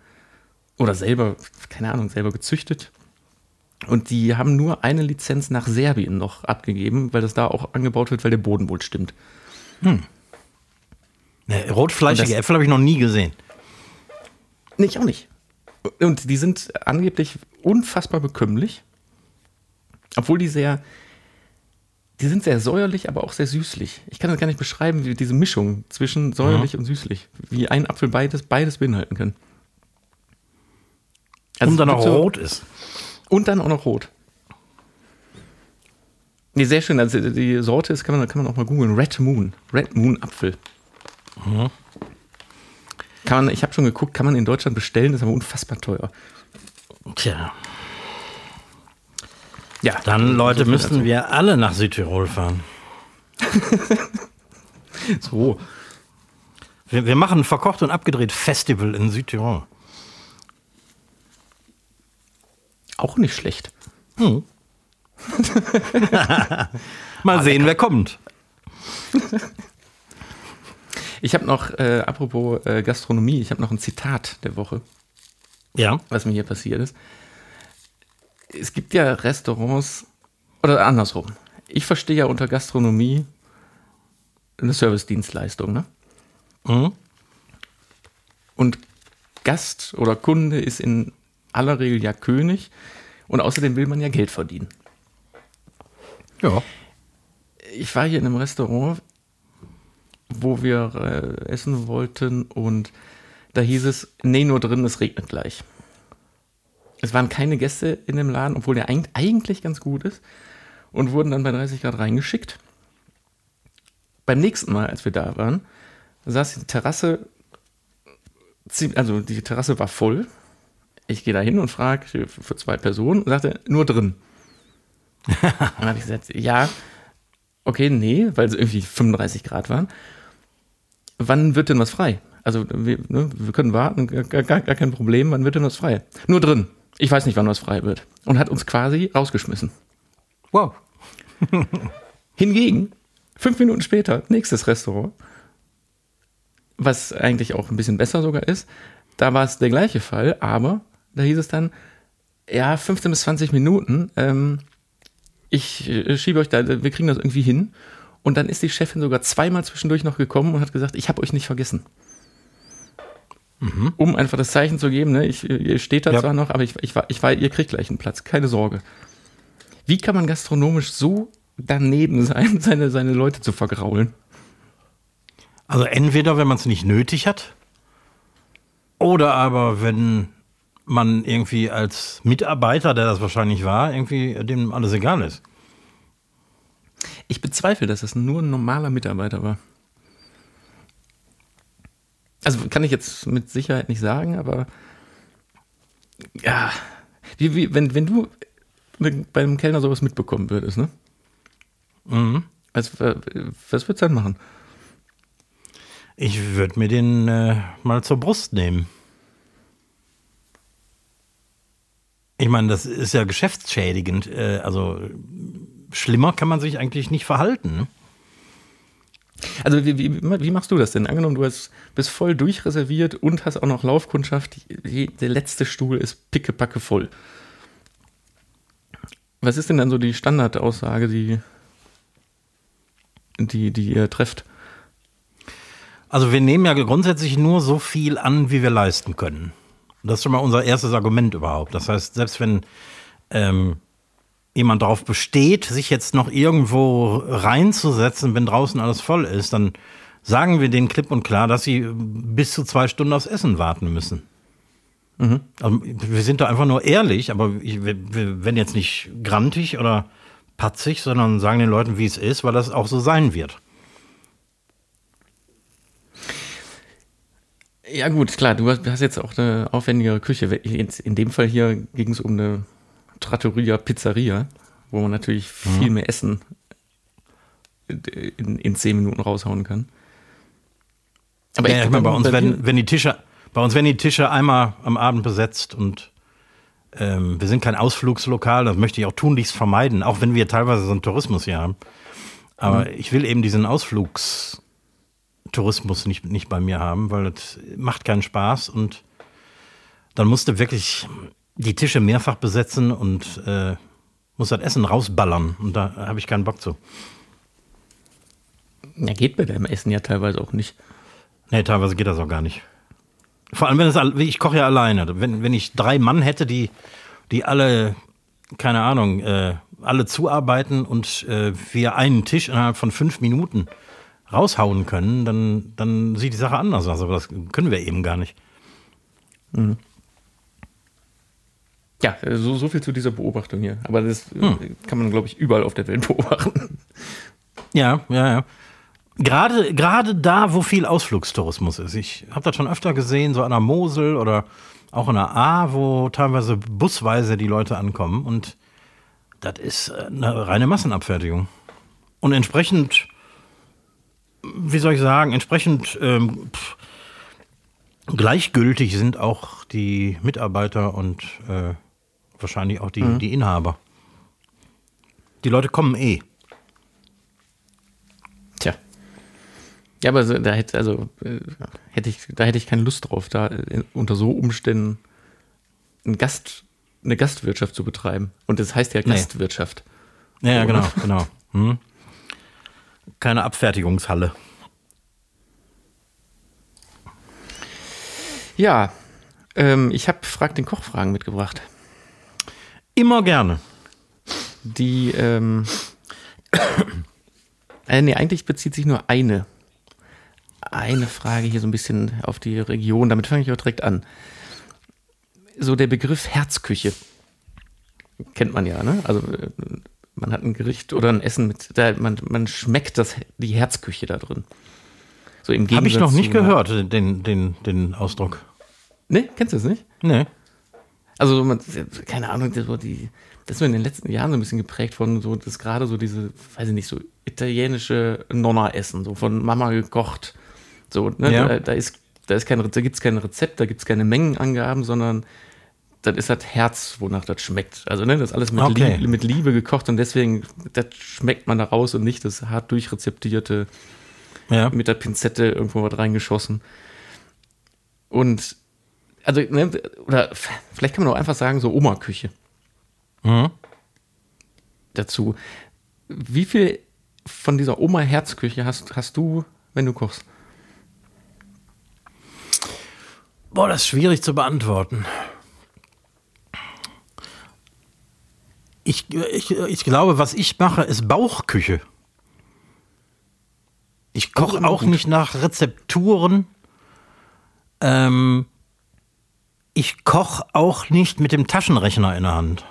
Oder selber, keine Ahnung, selber gezüchtet. Und die haben nur eine Lizenz nach Serbien noch abgegeben, weil das da auch angebaut wird, weil der Boden wohl stimmt. Ne, rotfleischige das- Äpfel habe ich noch nie gesehen. Nee, ich auch nicht. Und die sind angeblich unfassbar bekömmlich. Obwohl die sehr, die sind sehr säuerlich, aber auch sehr süßlich. Ich kann das gar nicht beschreiben, wie diese Mischung zwischen säuerlich und süßlich, wie ein Apfel beides, beides beinhalten kann. Also und dann auch so- rot ist. Und dann auch noch rot. Nee, sehr schön. Also die Sorte ist, kann man, kann man auch mal googeln. Red Moon. Red Moon Apfel. Kann man, ich habe schon geguckt, kann man in Deutschland bestellen, ist aber unfassbar teuer. Tja, Ja, dann Leute müssten wir alle nach Südtirol fahren. So. Wir, wir machen ein verkocht und abgedreht Festival in Südtirol. Auch nicht schlecht. Mal sehen, wer kommt. Ich habe noch, äh, apropos äh, Gastronomie, ich habe noch ein Zitat der Woche, Ja. was mir hier passiert ist. Es gibt ja Restaurants, oder andersrum. Ich verstehe ja unter Gastronomie eine Servicedienstleistung, ne? Mhm. Und Gast oder Kunde ist in aller Regel ja König und außerdem will man ja Geld verdienen. Ja. Ich war hier in einem Restaurant, wo wir äh, essen wollten und da hieß es, nee, nur drin, es regnet gleich. Es waren keine Gäste in dem Laden, obwohl der eig- eigentlich ganz gut ist und wurden dann bei 30 Grad reingeschickt. Beim nächsten Mal, als wir da waren, saß die Terrasse, also die Terrasse war voll. Ich gehe da hin und frage für zwei Personen und sagte, nur drin. Dann habe ich gesagt, ja, okay, nee, weil es irgendwie 35 Grad waren. Wann wird denn was frei? Also wir, ne, wir können warten, gar, gar, gar kein Problem, wann wird denn was frei? Nur drin. Ich weiß nicht, wann was frei wird. Und hat uns quasi rausgeschmissen. Wow. Hingegen, fünf Minuten später, nächstes Restaurant, was eigentlich auch ein bisschen besser sogar ist, da war es der gleiche Fall, aber da hieß es dann, ja, 15 bis 20 Minuten, ähm, ich äh, schiebe euch da, wir kriegen das irgendwie hin. Und dann ist die Chefin sogar zweimal zwischendurch noch gekommen und hat gesagt, ich habe euch nicht vergessen. Um einfach das Zeichen zu geben, ne, ich, ihr steht da Ja. zwar noch, aber ich, ich, ich war, ihr kriegt gleich einen Platz, keine Sorge. Wie kann man gastronomisch so daneben sein, seine, seine Leute zu vergraulen? Also entweder, wenn man es nicht nötig hat, oder aber, wenn man irgendwie als Mitarbeiter, der das wahrscheinlich war, irgendwie dem alles egal ist. Ich bezweifle, dass es nur ein normaler Mitarbeiter war. Also kann ich jetzt mit Sicherheit nicht sagen, aber ja, wie, wie, wenn, wenn du bei einem Kellner sowas mitbekommen würdest, ne? Mhm. Äh, was würdest du dann machen? Ich würde mir den äh, mal zur Brust nehmen. Ich meine, das ist ja geschäftsschädigend. Äh, also schlimmer kann man sich eigentlich nicht verhalten. Also wie, wie, wie machst du das denn? Angenommen, du hast, bist voll durchreserviert und hast auch noch Laufkundschaft, die, der letzte Stuhl ist pickepacke voll. Was ist denn dann so die Standardaussage, die, die, die ihr trefft? Also wir nehmen ja grundsätzlich nur so viel an, wie wir leisten können. Das ist schon mal unser erstes Argument überhaupt. Das heißt, selbst wenn ähm, jemand darauf besteht, sich jetzt noch irgendwo reinzusetzen, wenn draußen alles voll ist, dann sagen wir denen klipp und klar, dass sie bis zu zwei Stunden aufs Essen warten müssen. Also, wir sind da einfach nur ehrlich, aber ich, wir, wir werden jetzt nicht grantig oder patzig, sondern sagen den Leuten, wie es ist, weil das auch so sein wird. Ja gut, klar, du hast, jetzt auch eine aufwendigere Küche. In dem Fall hier ging es um eine Trattoria Pizzeria, wo man natürlich viel mehr Essen in, in zehn Minuten raushauen kann. Aber Ja, ich meine, bei uns werden, wenn die Tische, bei uns werden die Tische einmal am Abend besetzt und ähm, wir sind kein Ausflugslokal, das möchte ich auch tunlichst vermeiden, auch wenn wir teilweise so einen Tourismus hier haben. Aber ich will eben diesen Ausflugstourismus nicht, nicht bei mir haben, weil das macht keinen Spaß und dann musste wirklich die Tische mehrfach besetzen und äh, muss das Essen rausballern und da habe ich keinen Bock zu. Ja, geht bei deinem Essen ja teilweise auch nicht. Nee, teilweise geht das auch gar nicht. Vor allem, wenn es, ich koche ja alleine. Wenn, wenn ich drei Mann hätte, die, die alle, keine Ahnung, äh, alle zuarbeiten und äh, wir einen Tisch innerhalb von fünf Minuten raushauen können, dann, dann sieht die Sache anders aus. Aber das können wir eben gar nicht. Ja, so, so viel zu dieser Beobachtung hier. Aber das äh, kann man, glaube ich, überall auf der Welt beobachten. Ja, ja, ja. Gerade, gerade da, wo viel Ausflugstourismus ist. Ich habe das schon öfter gesehen, so an der Mosel oder auch an der A, wo teilweise busweise die Leute ankommen. Und das ist äh, eine reine Massenabfertigung. Und entsprechend, wie soll ich sagen, entsprechend ähm, pff, gleichgültig sind auch die Mitarbeiter und äh, wahrscheinlich auch die, die Inhaber. Die Leute kommen eh. Tja. Ja, aber so, da hätte, also, äh, hätte ich, da hätte ich keine Lust drauf, da äh, unter so Umständen ein Gast, eine Gastwirtschaft zu betreiben. Und das heißt ja Nee. Gastwirtschaft. Ja, ja genau, genau. Hm. Keine Abfertigungshalle. Ja, ähm, ich habe Frag den Koch-Fragen mitgebracht. Immer gerne. Die, ähm, äh, nee, eigentlich bezieht sich nur eine, eine Frage hier so ein bisschen auf die Region. Damit fange ich auch direkt an. So der Begriff Herzküche. Kennt man ja, ne? Also äh, man hat ein Gericht oder ein Essen mit, da, man, man schmeckt das, die Herzküche da drin. So im Habe ich noch nicht zu gehört, den, den, den Ausdruck. Ne, kennst du das nicht? Nee. Also, man, keine Ahnung, das, war die, das ist so in den letzten Jahren so ein bisschen geprägt von so, das gerade so diese, weiß ich nicht, so italienische Nonna-Essen, so von Mama gekocht. So, ne, Ja. da, da ist, da ist kein, da gibt's kein Rezept, da gibt's keine Mengenangaben, sondern das ist das Herz, wonach das schmeckt. Also, ne, das ist alles mit, Okay. Liebe, mit Liebe gekocht und deswegen, das schmeckt man da raus und nicht das hart durchrezeptierte Ja. mit der Pinzette irgendwo was reingeschossen. Und, also, ne, oder vielleicht kann man auch einfach sagen, so Oma-Küche Mhm. dazu. Wie viel von dieser Oma-Herzküche hast, hast du, wenn du kochst? Boah, das ist schwierig zu beantworten. Ich, ich, ich glaube, was ich mache, ist Bauchküche. Ich koche auch gut. nicht nach Rezepturen. Ähm, ich koche auch nicht mit dem Taschenrechner in der Hand.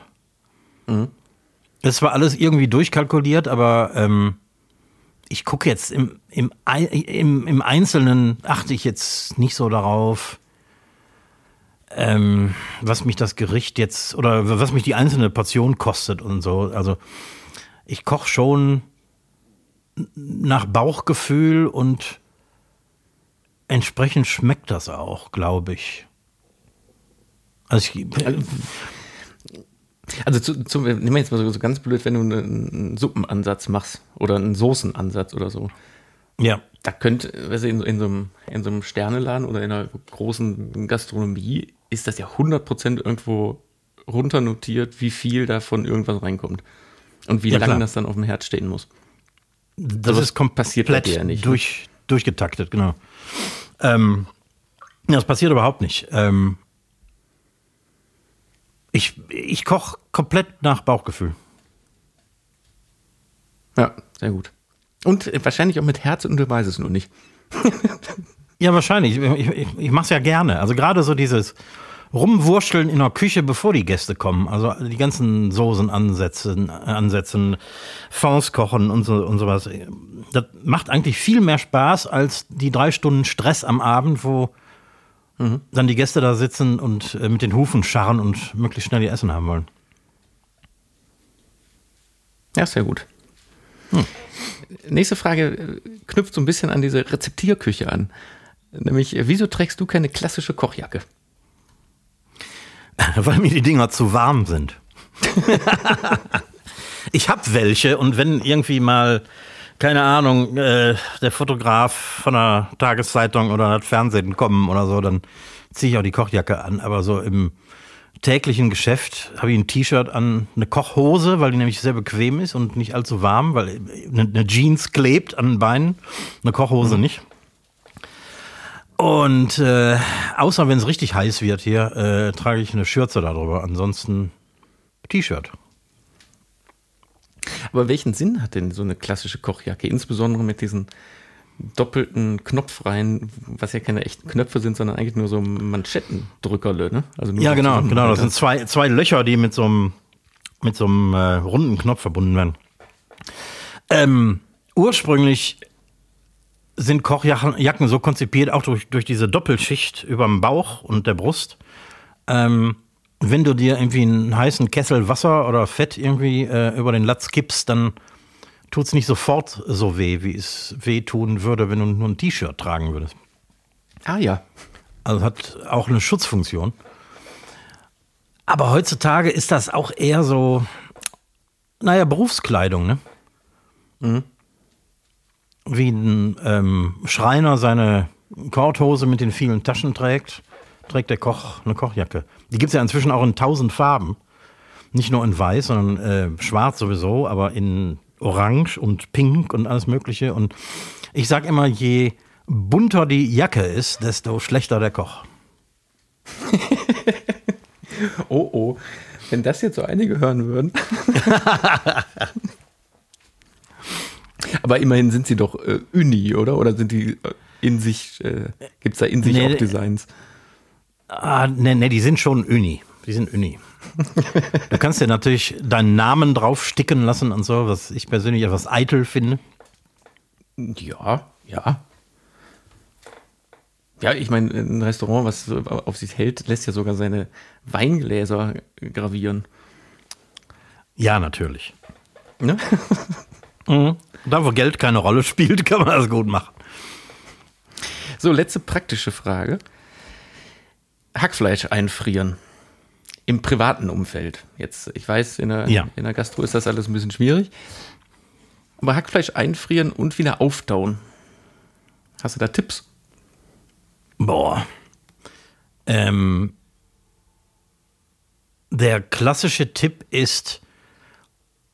Es war alles irgendwie durchkalkuliert, aber ähm, ich gucke jetzt im, im, im, im Einzelnen, achte ich jetzt nicht so darauf, ähm, was mich das Gericht jetzt oder was mich die einzelne Portion kostet und so. Also ich koche schon nach Bauchgefühl und entsprechend schmeckt das auch, glaube ich. Also ich, Also, zu, zu, nehmen wir jetzt mal so, so ganz blöd, wenn du einen, Suppenansatz machst oder einen Soßenansatz oder so. ja, Da könnte, weißt du, in, so- in, so einem, in so einem Sterneladen oder in einer großen Gastronomie ist das ja 100% irgendwo runternotiert, wie viel davon irgendwas reinkommt. Und wie Ja, lange das dann auf dem Herd stehen muss. das Sowas ist komplett passiert dir ja nicht, ne? durch, durchgetaktet, genau. Ähm, das passiert überhaupt nicht. Ähm, ich ich koche komplett nach Bauchgefühl. Ja, sehr gut. Und wahrscheinlich auch mit Herz und du weißt es nur nicht. Ja, wahrscheinlich. Ich, ich, ich mache es ja gerne. Also gerade so dieses Rumwurschteln in der Küche, bevor die Gäste kommen. Also die ganzen Soßen ansetzen, ansetzen, Fonds kochen und so und sowas. Das macht eigentlich viel mehr Spaß als die drei Stunden Stress am Abend, wo dann die Gäste da sitzen und äh, mit den Hufen scharren und möglichst schnell ihr Essen haben wollen. Ja, sehr gut. Nächste Frage äh, knüpft so ein bisschen an diese Rezeptierküche an. Nämlich, äh, wieso trägst du keine klassische Kochjacke? Weil mir die Dinger zu warm sind. ich habe welche und wenn irgendwie mal, keine Ahnung, äh, der Fotograf von der Tageszeitung oder das Fernsehen kommen oder so, dann ziehe ich auch die Kochjacke an. Aber so im täglichen Geschäft habe ich ein T-Shirt an, eine Kochhose, weil die nämlich sehr bequem ist und nicht allzu warm, weil eine, Jeans klebt an den Beinen, eine Kochhose nicht. Und äh, außer wenn es richtig heiß wird hier, äh, trage ich eine Schürze darüber. Ansonsten T-Shirt. Aber welchen Sinn hat denn so eine klassische Kochjacke? Insbesondere mit diesen doppelten Knopfreihen, was ja keine echten Knöpfe sind, sondern eigentlich nur so Manschettendrückerle, ne? Also ja, genau, genau. Das sind zwei, zwei Löcher, die mit so einem, mit so einem äh, runden Knopf verbunden werden. Ähm, ursprünglich sind Kochjacken so konzipiert, auch durch, durch diese Doppelschicht über dem Bauch und der Brust. Ähm, wenn du dir irgendwie einen heißen Kessel Wasser oder Fett irgendwie äh, über den Latz kippst, dann tut es nicht sofort so weh, wie es wehtun würde, wenn du nur ein T-Shirt tragen würdest. Ah ja. Also hat auch eine Schutzfunktion. Aber heutzutage ist das auch eher so, naja, Berufskleidung, ne? Mhm. Wie ein ähm, Schreiner seine Korthose mit den vielen Taschen trägt, trägt der Koch eine Kochjacke. Die gibt es ja inzwischen auch in tausend Farben. Nicht nur in weiß, sondern äh, schwarz sowieso, aber in orange und pink und alles Mögliche. Und ich sage immer, je bunter die Jacke ist, desto schlechter der Koch. oh oh, wenn das jetzt so einige hören würden. Aber immerhin sind sie doch äh, Uni, oder? Oder sind die äh, in sich, äh, gibt es da in sich nee, auch Designs? Ah, nee, nee, die sind schon Uni. Die sind Uni. Du kannst dir natürlich deinen Namen drauf sticken lassen und so, was ich persönlich etwas eitel finde. Ja, ja. Ja, ich meine, ein Restaurant, was auf sich hält, lässt ja sogar seine Weingläser gravieren. Ja, natürlich. Ne? mhm. Da, wo Geld keine Rolle spielt, kann man das gut machen. So, letzte praktische Frage. Hackfleisch einfrieren im privaten Umfeld. Jetzt, ich weiß, in der, ja. in der Gastro ist das alles ein bisschen schwierig. Aber Hackfleisch einfrieren und wieder auftauen. Hast du da Tipps? Boah. Ähm, der klassische Tipp ist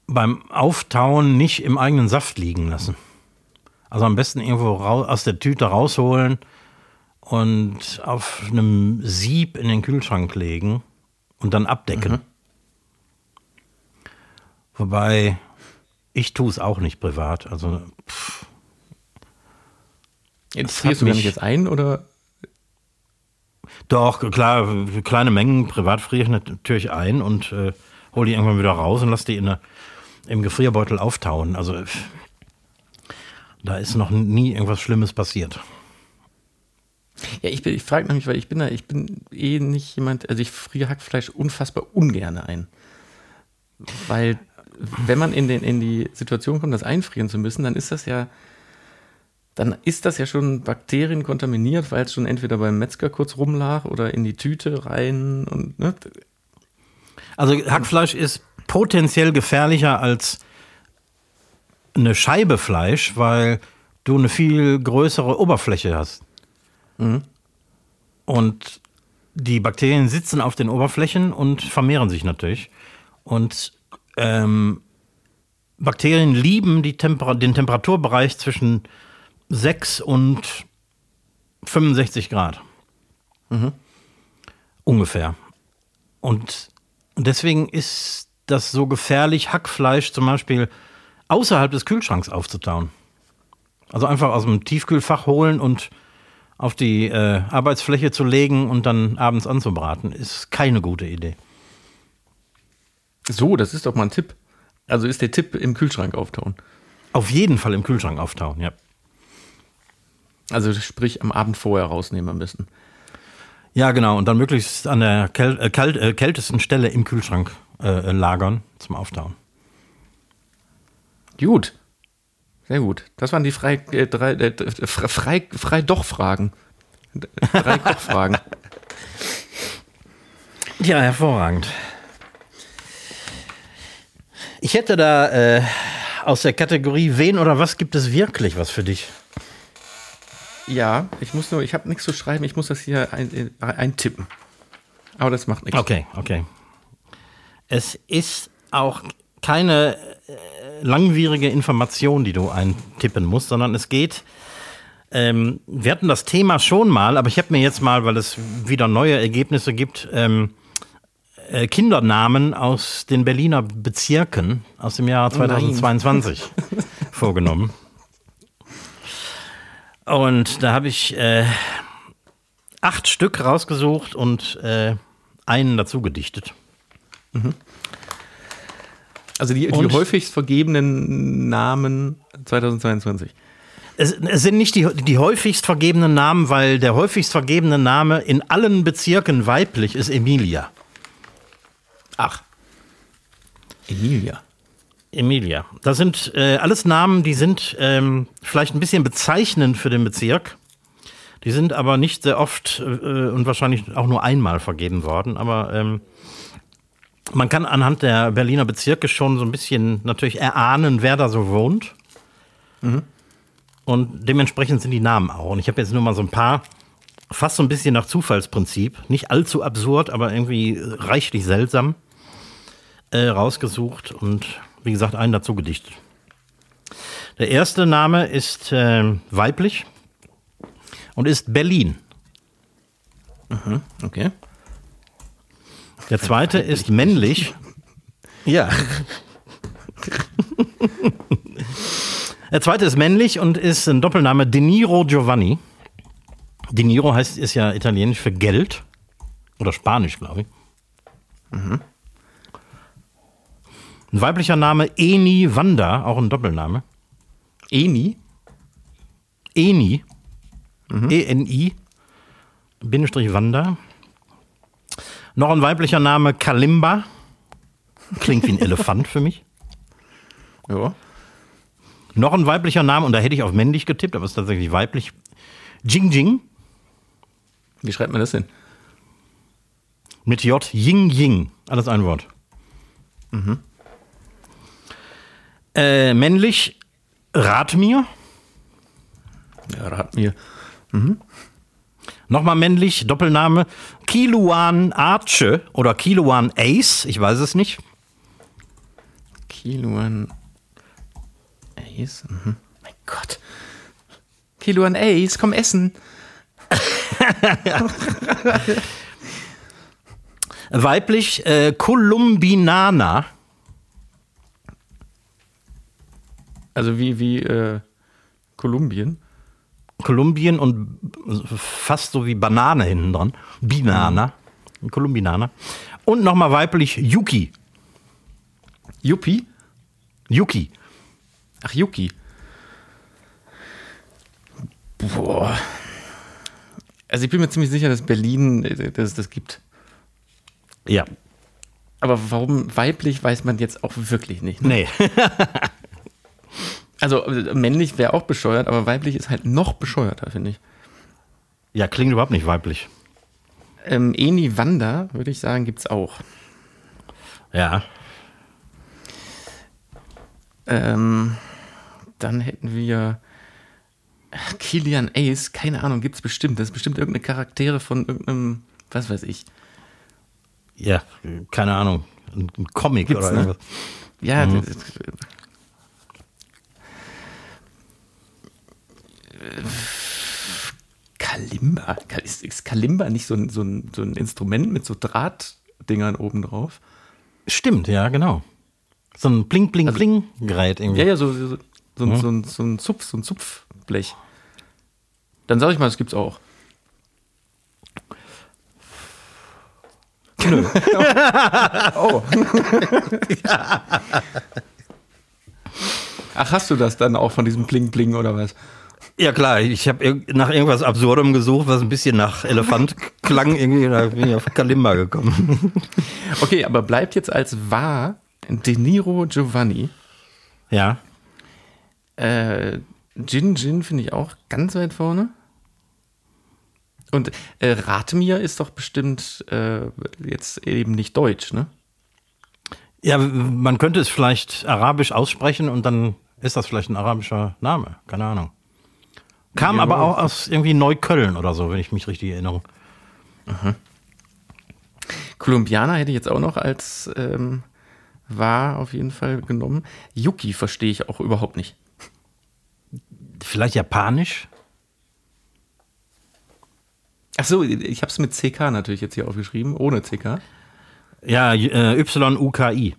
beim Auftauen nicht im eigenen Saft liegen lassen. Also am besten irgendwo aus der Tüte rausholen und auf einem Sieb in den Kühlschrank legen und dann abdecken. Mhm. Wobei ich tue es auch nicht privat. Also pff. Jetzt frierst du mich jetzt ein oder? Doch, klar, kleine Mengen privat friere ich natürlich ein und äh, hole die irgendwann wieder raus und lasse die in der, im Gefrierbeutel auftauen. Also da ist noch nie irgendwas Schlimmes passiert. Ja, ich, ich frage nämlich, weil ich bin da, ich bin eh nicht jemand, also ich friere Hackfleisch unfassbar ungern ein. Weil, wenn man in, den, in die Situation kommt, das einfrieren zu müssen, dann ist das ja, dann ist das ja schon Bakterien kontaminiert, weil es schon entweder beim Metzger kurz rumlag oder in die Tüte rein und, ne? Also Hackfleisch ist potenziell gefährlicher als eine Scheibe Fleisch, weil du eine viel größere Oberfläche hast. Mhm. Und die Bakterien sitzen auf den Oberflächen und vermehren sich natürlich. Und ähm, Bakterien lieben Temper den Temperaturbereich zwischen 6 und 65 Grad. Mhm. Ungefähr. Und deswegen ist das so gefährlich, Hackfleisch zum Beispiel außerhalb des Kühlschranks aufzutauen. Also einfach aus dem Tiefkühlfach holen und auf die äh, Arbeitsfläche zu legen und dann abends anzubraten, ist keine gute Idee. So, das ist doch mal ein Tipp. Also ist der Tipp im Kühlschrank auftauen. Auf jeden Fall im Kühlschrank auftauen, ja. Also sprich am Abend vorher rausnehmen am besten. Ja, genau. Und dann möglichst an der käl äh, käl äh, kältesten Stelle im Kühlschrank äh, lagern zum Auftauen. Gut. Sehr gut. Das waren die frei, äh, drei, äh, frei, frei doch Fragen. Drei Kochfragen. Ja, hervorragend. Ich hätte da äh, aus der Kategorie Wen oder was gibt es wirklich was für dich? Ja, ich muss nur, ich habe nichts zu schreiben, ich muss das hier ein, äh, eintippen. Aber das macht nichts. Okay, okay. Es ist auch keine äh, langwierige Information, die du eintippen musst, sondern es geht Ähm, wir hatten das Thema schon mal, aber ich habe mir jetzt mal, weil es wieder neue Ergebnisse gibt, ähm, äh, Kindernamen aus den Berliner Bezirken aus dem Jahr 2022 vorgenommen. Und da habe ich äh, acht Stück rausgesucht und äh, einen dazu gedichtet. Also die, die häufigst vergebenen Namen 2022. Es, es sind nicht die, die häufigst vergebenen Namen, weil der häufigst vergebene Name in allen Bezirken weiblich ist Emilia. Ach. Emilia. Emilia. Das sind äh, alles Namen, die sind ähm, vielleicht ein bisschen bezeichnend für den Bezirk. Die sind aber nicht sehr oft äh, und wahrscheinlich auch nur einmal vergeben worden. Aber ähm, man kann anhand der Berliner Bezirke schon so ein bisschen natürlich erahnen, wer da so wohnt. Und dementsprechend sind die Namen auch. Und ich habe jetzt nur mal so ein paar, fast so ein bisschen nach Zufallsprinzip, nicht allzu absurd, aber irgendwie reichlich seltsam äh, rausgesucht und wie gesagt einen dazu gedichtet. Der erste Name ist äh, weiblich und ist Berlin. Okay. Der zweite ist männlich. Ja. Der zweite ist männlich und ist ein Doppelname De Niro Giovanni. De Niro heißt, ist ja italienisch für Geld. Oder Spanisch, glaube ich. Ein weiblicher Name Eni Wanda, auch ein Doppelname. Eni. Eni. E-N-I. Bindestrich Wanda. Noch ein weiblicher Name Kalimba. Klingt wie ein Elefant für mich. Ja. Noch ein weiblicher Name, und da hätte ich auf männlich getippt, aber es ist tatsächlich weiblich. Jing Jing Wie schreibt man das denn? mit J. Ying Ying. Alles ein Wort. Äh, männlich Ratmir. Ja, rat mir. Nochmal männlich, Doppelname Kiluan Arche oder Kiluan Ace. Ich weiß es nicht. Kiluan Ace. Mhm. Mein Gott. Kiluan Ace, komm essen. Weiblich äh, Columbinana. Also wie, wie äh, Kolumbien. Kolumbien und fast so wie Banane hinten dran. Binana. Kolumbinana. Und nochmal weiblich Yuki. Yuppie? Yuki. Ach, Yuki. Boah. Also ich bin mir ziemlich sicher, dass Berlin äh, dass es das gibt. Ja. Aber warum weiblich, weiß man jetzt auch wirklich nicht. Ne? Nee. Also äh, männlich wäre auch bescheuert, aber weiblich ist halt noch bescheuerter, finde ich. Ja, klingt überhaupt nicht weiblich. Ähm, Eni Wanda, würde ich sagen, gibt es auch. Ja. Ähm, dann hätten wir Kilian Ace, keine Ahnung, gibt es bestimmt. Das ist bestimmt irgendeine Charaktere von irgendeinem, was weiß ich. Ja, keine Ahnung. Ein ein Comic Gibt's, oder ne? irgendwas. Ja, Mhm. das, Kalimba. Ist, ist Kalimba nicht so ein, so, ein, so ein Instrument mit so Drahtdingern oben drauf? Stimmt, ja, genau. So ein Bling, Bling, Bling Gerät irgendwie. Ja, ja, so, so, so, Mhm. ein- so, ein, so ein Zupf, so ein Zupfblech. Dann sag ich mal, das gibt's auch. Nö. oh. Ach, hast du das dann auch von diesem Bling Bling oder was? Ja klar, ich habe nach irgendwas Absurdum gesucht, was ein bisschen nach Elefant klang. Irgendwie, da bin ich auf Kalimba gekommen. Okay, aber bleibt jetzt als wahr De Niro Giovanni. ja. Äh, Jin Jin finde ich auch ganz weit vorne. Und äh, Ratmir ist doch bestimmt äh, jetzt eben nicht deutsch, ne? Ja, man könnte es vielleicht arabisch aussprechen und dann ist das vielleicht ein arabischer Name. Keine Ahnung. Kam Ja, aber auch aus irgendwie Neukölln oder so, wenn ich mich richtig erinnere. Kolumbianer hätte ich jetzt auch noch als ähm, wahr auf jeden Fall genommen. Yuki verstehe ich auch überhaupt nicht. Vielleicht japanisch? Ach so, ich habe es mit CK natürlich jetzt hier aufgeschrieben, ohne CK. Ja, äh, Y-U-K-I.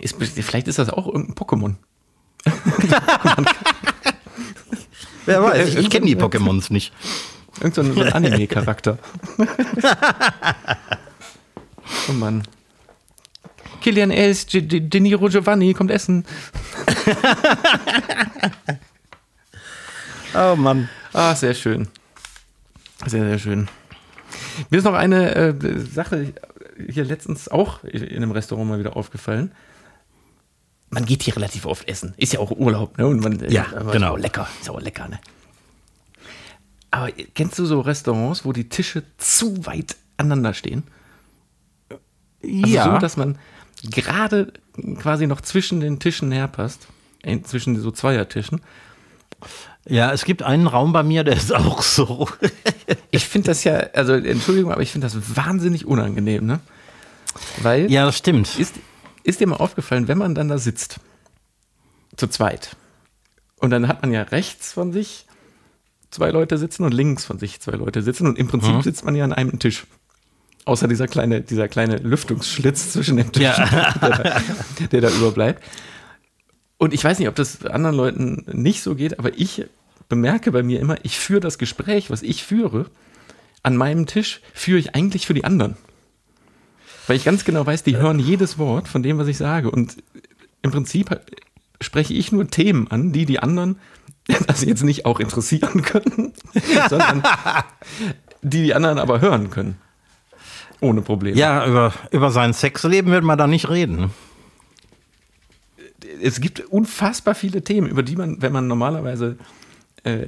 Ist, vielleicht ist das auch irgendein Pokémon. Wer weiß, ich, ich kenne die Pokémons nicht. Irgend so ein, Anime-Charakter. oh Mann. Kilian Els, De Niro Giovanni kommt essen. oh Mann. Ah, sehr schön. Sehr, sehr schön. Mir ist noch eine äh, Sache hier letztens auch in einem Restaurant mal wieder aufgefallen. Man geht hier relativ oft essen. Ist ja auch Urlaub, ne? Und man, ja, genau. Ist auch lecker. Ist auch lecker, ne? Aber kennst du so Restaurants, wo die Tische zu weit aneinander stehen? Also ja. So, dass man gerade quasi noch zwischen den Tischen herpasst. Äh, zwischen so Zweiertischen. Ja, es gibt einen Raum bei mir, der ist auch so. ich finde das ja, also Entschuldigung, aber ich finde das wahnsinnig unangenehm, ne? Weil. Ja, das stimmt. Ist, ist dir mal aufgefallen, wenn man dann da sitzt, zu zweit, und dann hat man ja rechts von sich zwei Leute sitzen und links von sich zwei Leute sitzen und im Prinzip mhm. sitzt man ja an einem Tisch. Außer dieser kleine, dieser kleine Lüftungsschlitz zwischen den Tischen, ja. der, da, der da überbleibt. Und ich weiß nicht, ob das anderen Leuten nicht so geht, aber ich bemerke bei mir immer, ich führe das Gespräch, was ich führe, an meinem Tisch, führe ich eigentlich für die anderen. Weil ich ganz genau weiß, die hören jedes Wort von dem, was ich sage. Und im Prinzip spreche ich nur Themen an, die die anderen das jetzt nicht auch interessieren können, sondern die die anderen aber hören können. Ohne Probleme. Ja, über, über sein Sexleben wird man da nicht reden es gibt unfassbar viele Themen, über die man, wenn man normalerweise, äh,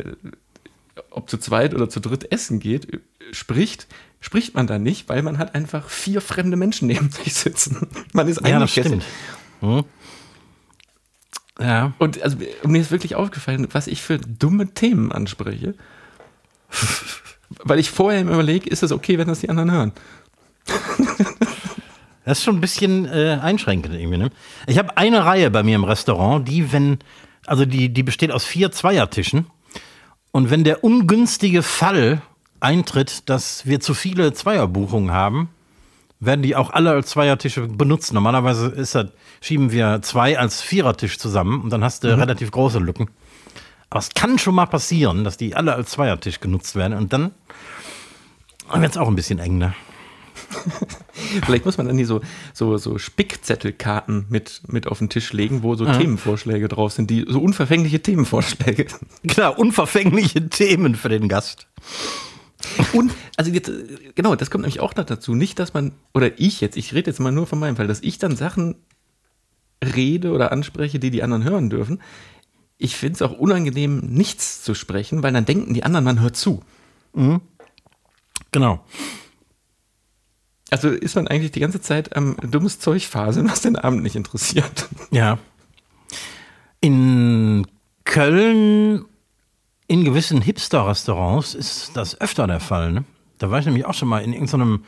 ob zu zweit oder zu dritt essen geht, spricht, spricht man da nicht, weil man hat einfach vier fremde Menschen neben sich sitzen. Man ist ja, das stimmt. Hm. Ja. Und also, mir ist wirklich aufgefallen, was ich für dumme Themen anspreche. weil ich vorher überlege, ist es okay, wenn das die anderen hören? Das ist schon ein bisschen äh, einschränkend irgendwie. Ne? Ich habe eine Reihe bei mir im Restaurant, die, wenn, also die, die besteht aus vier Zweiertischen. Und wenn der ungünstige Fall eintritt, dass wir zu viele Zweierbuchungen haben, werden die auch alle als Zweiertische benutzt. Normalerweise ist das, schieben wir zwei als Vierertisch zusammen und dann hast du mhm. relativ große Lücken. Aber es kann schon mal passieren, dass die alle als Zweiertisch genutzt werden und dann wird es auch ein bisschen eng. Ne? Vielleicht muss man dann die so, so, so Spickzettelkarten mit, mit auf den Tisch legen, wo so ja. Themenvorschläge drauf sind, die so unverfängliche Themenvorschläge. Klar, unverfängliche Themen für den Gast. Und, also jetzt, genau, das kommt nämlich auch noch dazu. Nicht, dass man, oder ich jetzt, ich rede jetzt mal nur von meinem Fall, dass ich dann Sachen rede oder anspreche, die die anderen hören dürfen. Ich finde es auch unangenehm, nichts zu sprechen, weil dann denken die anderen, man hört zu. Mhm. Genau. Also ist man eigentlich die ganze Zeit am dummes Zeug Phase, was den Abend nicht interessiert. Ja. In Köln, in gewissen Hipster-Restaurants, ist das öfter der Fall. Ne? Da war ich nämlich auch schon mal in irgendeinem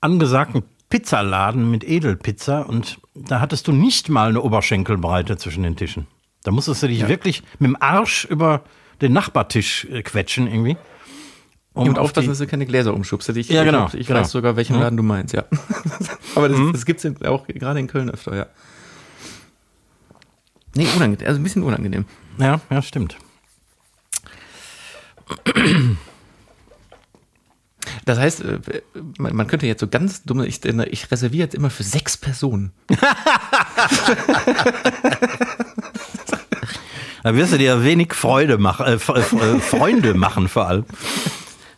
angesagten Pizzaladen mit Edelpizza und da hattest du nicht mal eine Oberschenkelbreite zwischen den Tischen. Da musstest du dich ja. wirklich mit dem Arsch über den Nachbartisch äh, quetschen irgendwie. Um und aufpassen, dass du keine Gläser umschubst. Ich, ja, genau. Ich, ich genau. weiß sogar, welchen mhm. Laden du meinst, ja. Aber das, mhm. das gibt es auch gerade in Köln öfter, ja. Nee, unangenehm, also ein bisschen unangenehm. Ja, ja, stimmt. Das heißt, äh, man, könnte jetzt so ganz dumme, ich, ich reserviere jetzt immer für sechs Personen. da wirst du dir wenig Freude machen, äh, äh, Freunde machen vor allem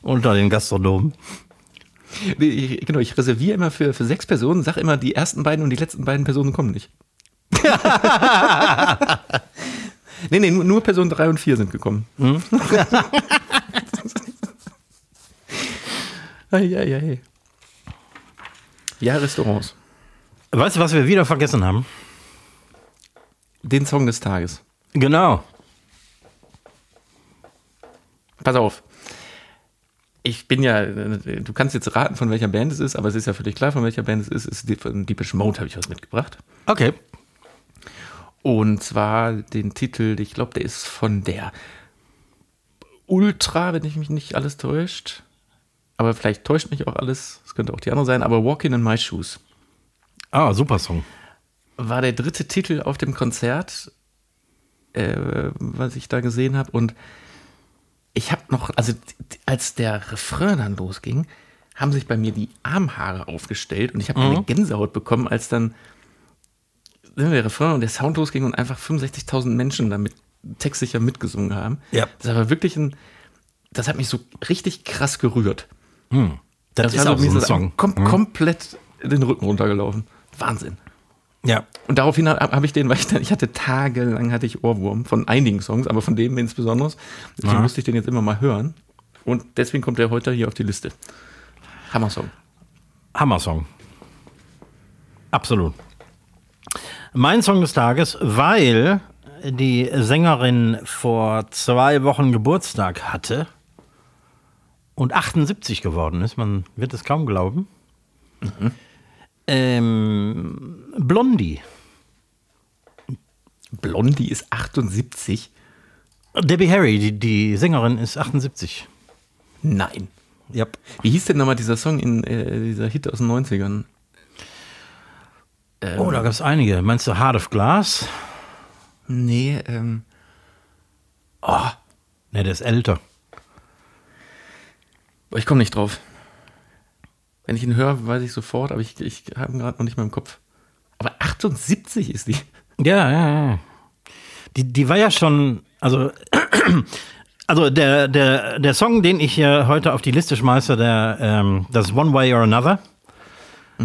unter den Gastronomen. Ich, genau, ich reserviere immer für, für sechs Personen, sag immer, die ersten beiden und die letzten beiden Personen kommen nicht. nee, nee, nur, nur Personen drei und vier sind gekommen. Hm? ja. Ja, Restaurants. Weißt du, was wir wieder vergessen haben? Den Song des Tages. Genau. Pass auf ich bin ja, du kannst jetzt raten, von welcher Band es ist, aber es ist ja völlig klar, von welcher Band es ist. Es ist von Deepish Mode habe ich was mitgebracht. Okay. Und zwar den Titel, ich glaube, der ist von der Ultra, wenn ich mich nicht alles täuscht. Aber vielleicht täuscht mich auch alles. Es könnte auch die andere sein. Aber Walking in My Shoes Ah, super Song. war der dritte Titel auf dem Konzert, äh, was ich da gesehen habe. Und ich habe noch, also als der Refrain dann losging, haben sich bei mir die Armhaare aufgestellt und ich habe eine Gänsehaut bekommen, als dann der Refrain und der Sound losging und einfach 65.000 Menschen damit textsicher mitgesungen haben. Ja. Das war wirklich ein, das hat mich so richtig krass gerührt. Das, ist war auch so ein das Song. Kom komplett den Rücken runtergelaufen. Wahnsinn. Ja. Und daraufhin habe hab ich den, weil ich dann, ich hatte tagelang hatte ich Ohrwurm von einigen Songs, aber von dem insbesondere. Deswegen Ja. musste ich den jetzt immer mal hören. Und deswegen kommt der heute hier auf die Liste. Hammer-Song. Hammer-Song. Absolut. Mein Song des Tages, weil die Sängerin vor zwei Wochen Geburtstag hatte und 78 geworden ist. Man wird es kaum glauben. Ähm, Blondie. Blondie ist 78. Debbie Harry, die, die Sängerin, ist 78. Nein. Yep. Wie hieß denn nochmal dieser Song in äh, dieser Hit aus den 90ern? Oh, da gab es einige. Meinst du Heart of Glass? Nee, ähm. Ne, der ist älter. Ich komme nicht drauf. Wenn ich ihn höre, weiß ich sofort, aber ich, ich habe ihn gerade noch nicht mehr im Kopf. Aber 78 ist die. Ja, ja, ja. Die, die war ja schon, also, also der, der, der Song, den ich hier heute auf die Liste schmeiße, der, ähm, das ist One Way or Another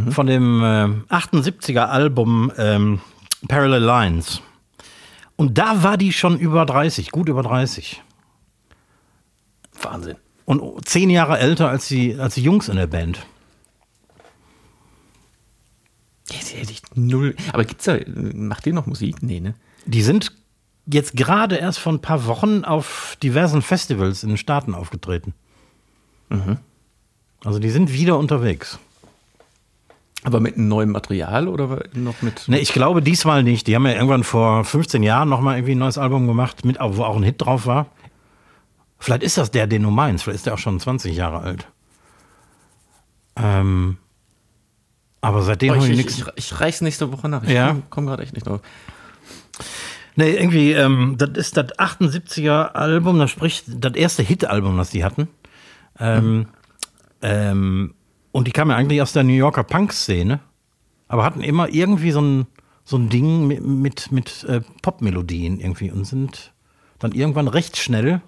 von dem ähm, 78er Album ähm, Parallel Lines. Und da war die schon über 30, gut über 30. Wahnsinn. Und zehn Jahre älter als die, als die Jungs in der Band. Jetzt hätte ich null. Aber gibt's da, macht ihr noch Musik? Nee, ne? Die sind jetzt gerade erst vor ein paar Wochen auf diversen Festivals in den Staaten aufgetreten. Also die sind wieder unterwegs. Aber mit neuem Material oder noch mit. Ne, ich glaube diesmal nicht. Die haben ja irgendwann vor 15 Jahren nochmal irgendwie ein neues Album gemacht, mit, wo auch ein Hit drauf war. Vielleicht ist das der, den du meinst. Vielleicht ist der auch schon 20 Jahre alt. Ähm, aber seitdem Oh, habe ich, ich ich, ich, ich reich's nächste Woche nach. Ich Ja. komme komm gerade echt nicht drauf. Nee, irgendwie, ähm, das ist das 78er Album, das spricht das erste Hit-Album, das die hatten. Ähm, ähm, und die kamen ja eigentlich aus der New Yorker Punk-Szene, aber hatten immer irgendwie so ein, so ein Ding mit, mit, mit äh, Popmelodien irgendwie und sind dann irgendwann recht schnell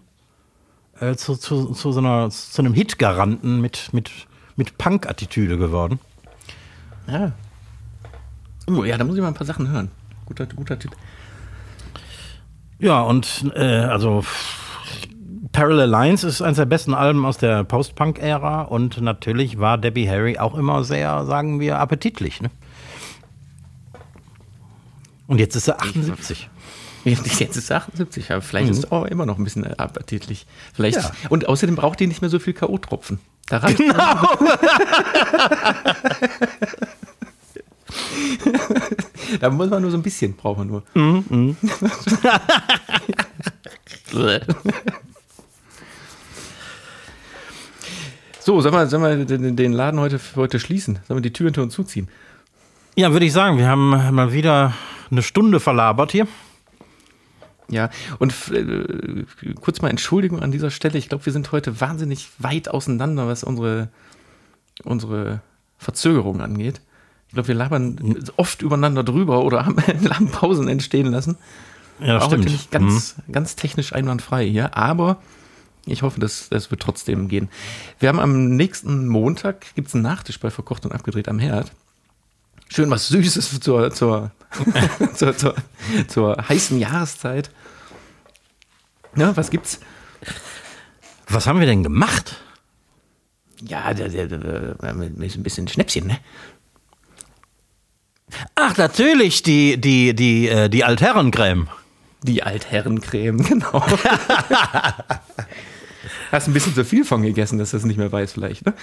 äh, zu, zu, zu, so einer, zu einem Hit-Garanten mit, mit, mit Punk-Attitüde geworden. Ja. Oh, ja, da muss ich mal ein paar Sachen hören. Guter, guter Typ. Ja, und äh, also Parallel Lines ist eines der besten Alben aus der Post-Punk-Ära und natürlich war Debbie Harry auch immer sehr, sagen wir, appetitlich. Ne? Und jetzt ist er 78. Jetzt ist 78, aber vielleicht ist es auch immer noch ein bisschen appetitlich. Vielleicht. Ja. Und außerdem braucht die nicht mehr so viel K.O.-Tropfen. Da reicht Da muss man nur so ein bisschen, braucht man nur. so, sollen wir, sollen wir den, den Laden heute heute schließen? Sollen wir die Tür hinter uns zuziehen? Ja, würde ich sagen, wir haben mal wieder eine Stunde verlabert hier. Ja, und äh, kurz mal Entschuldigung an dieser Stelle. Ich glaube, wir sind heute wahnsinnig weit auseinander, was unsere, unsere Verzögerung angeht. Ich glaube, wir labern oft übereinander drüber oder haben, haben Pausen entstehen lassen. Ja, Auch heute stimmt. nicht ganz, ganz technisch einwandfrei hier, aber ich hoffe, das, das wird trotzdem gehen. Wir haben am nächsten Montag, gibt es einen Nachtisch bei Verkocht und Abgedreht am Herd. Schön was Süßes zur, zur, zur, zur, zur heißen Jahreszeit. Ja, was gibt's? Was haben wir denn gemacht? Ja, der, mit mit ein bisschen Schnäpschen, ne? Ach, natürlich, die, die, die, äh, die Altherrencreme. Die Altherrencreme, genau. Hast ein bisschen zu viel von gegessen, dass du das nicht mehr weißt, vielleicht, ne?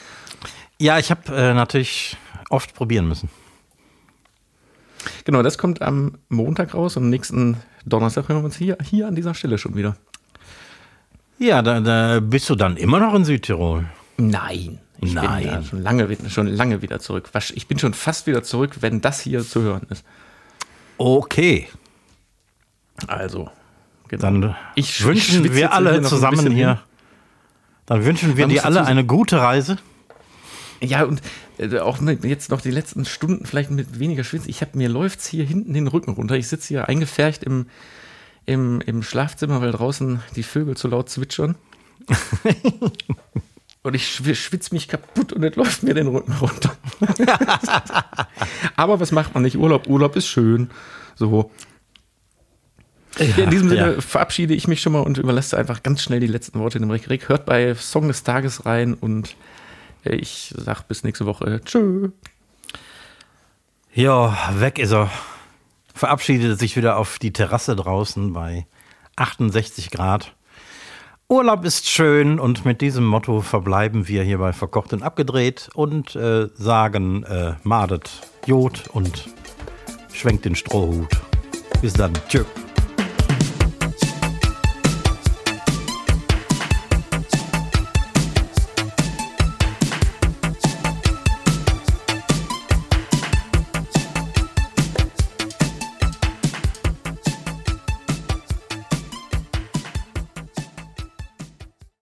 Ja, ich habe äh, natürlich oft probieren müssen. Genau, das kommt am Montag raus und am nächsten Donnerstag hören wir uns hier, hier an dieser Stelle schon wieder. Ja, da, da bist du dann immer noch in Südtirol. Nein. Ich Nein. bin ja schon lange, schon lange wieder zurück. Ich bin schon fast wieder zurück, wenn das hier zu hören ist. Okay, Also, genau. dann Ich sch- wünschen wir alle hier zusammen hier. hin. Dann wünschen wir muss dir alle eine gute Reise. Ja, und äh, auch jetzt noch die letzten Stunden vielleicht mit weniger Schwitz. Ich habe mir läuft's hier hinten den Rücken runter. Ich sitze hier eingefärcht im, im, im Schlafzimmer, weil draußen die Vögel zu laut zwitschern. und ich schw- schwitze mich kaputt und es läuft mir den Rücken runter. Aber was macht man nicht? Urlaub, Urlaub ist schön. So. Ja, in diesem Sinne ja. verabschiede ich mich schon mal und überlasse einfach ganz schnell die letzten Worte dem Rick. Rick hört bei Song des Tages rein und ich sag bis nächste Woche. Tschö. Ja, weg ist er. Verabschiedet sich wieder auf die Terrasse draußen bei 68 Grad. Urlaub ist schön und mit diesem Motto verbleiben wir hier bei Verkocht und Abgedreht und äh, sagen, äh, madet Jod und schwenkt den Strohhut. Bis dann. Tschö.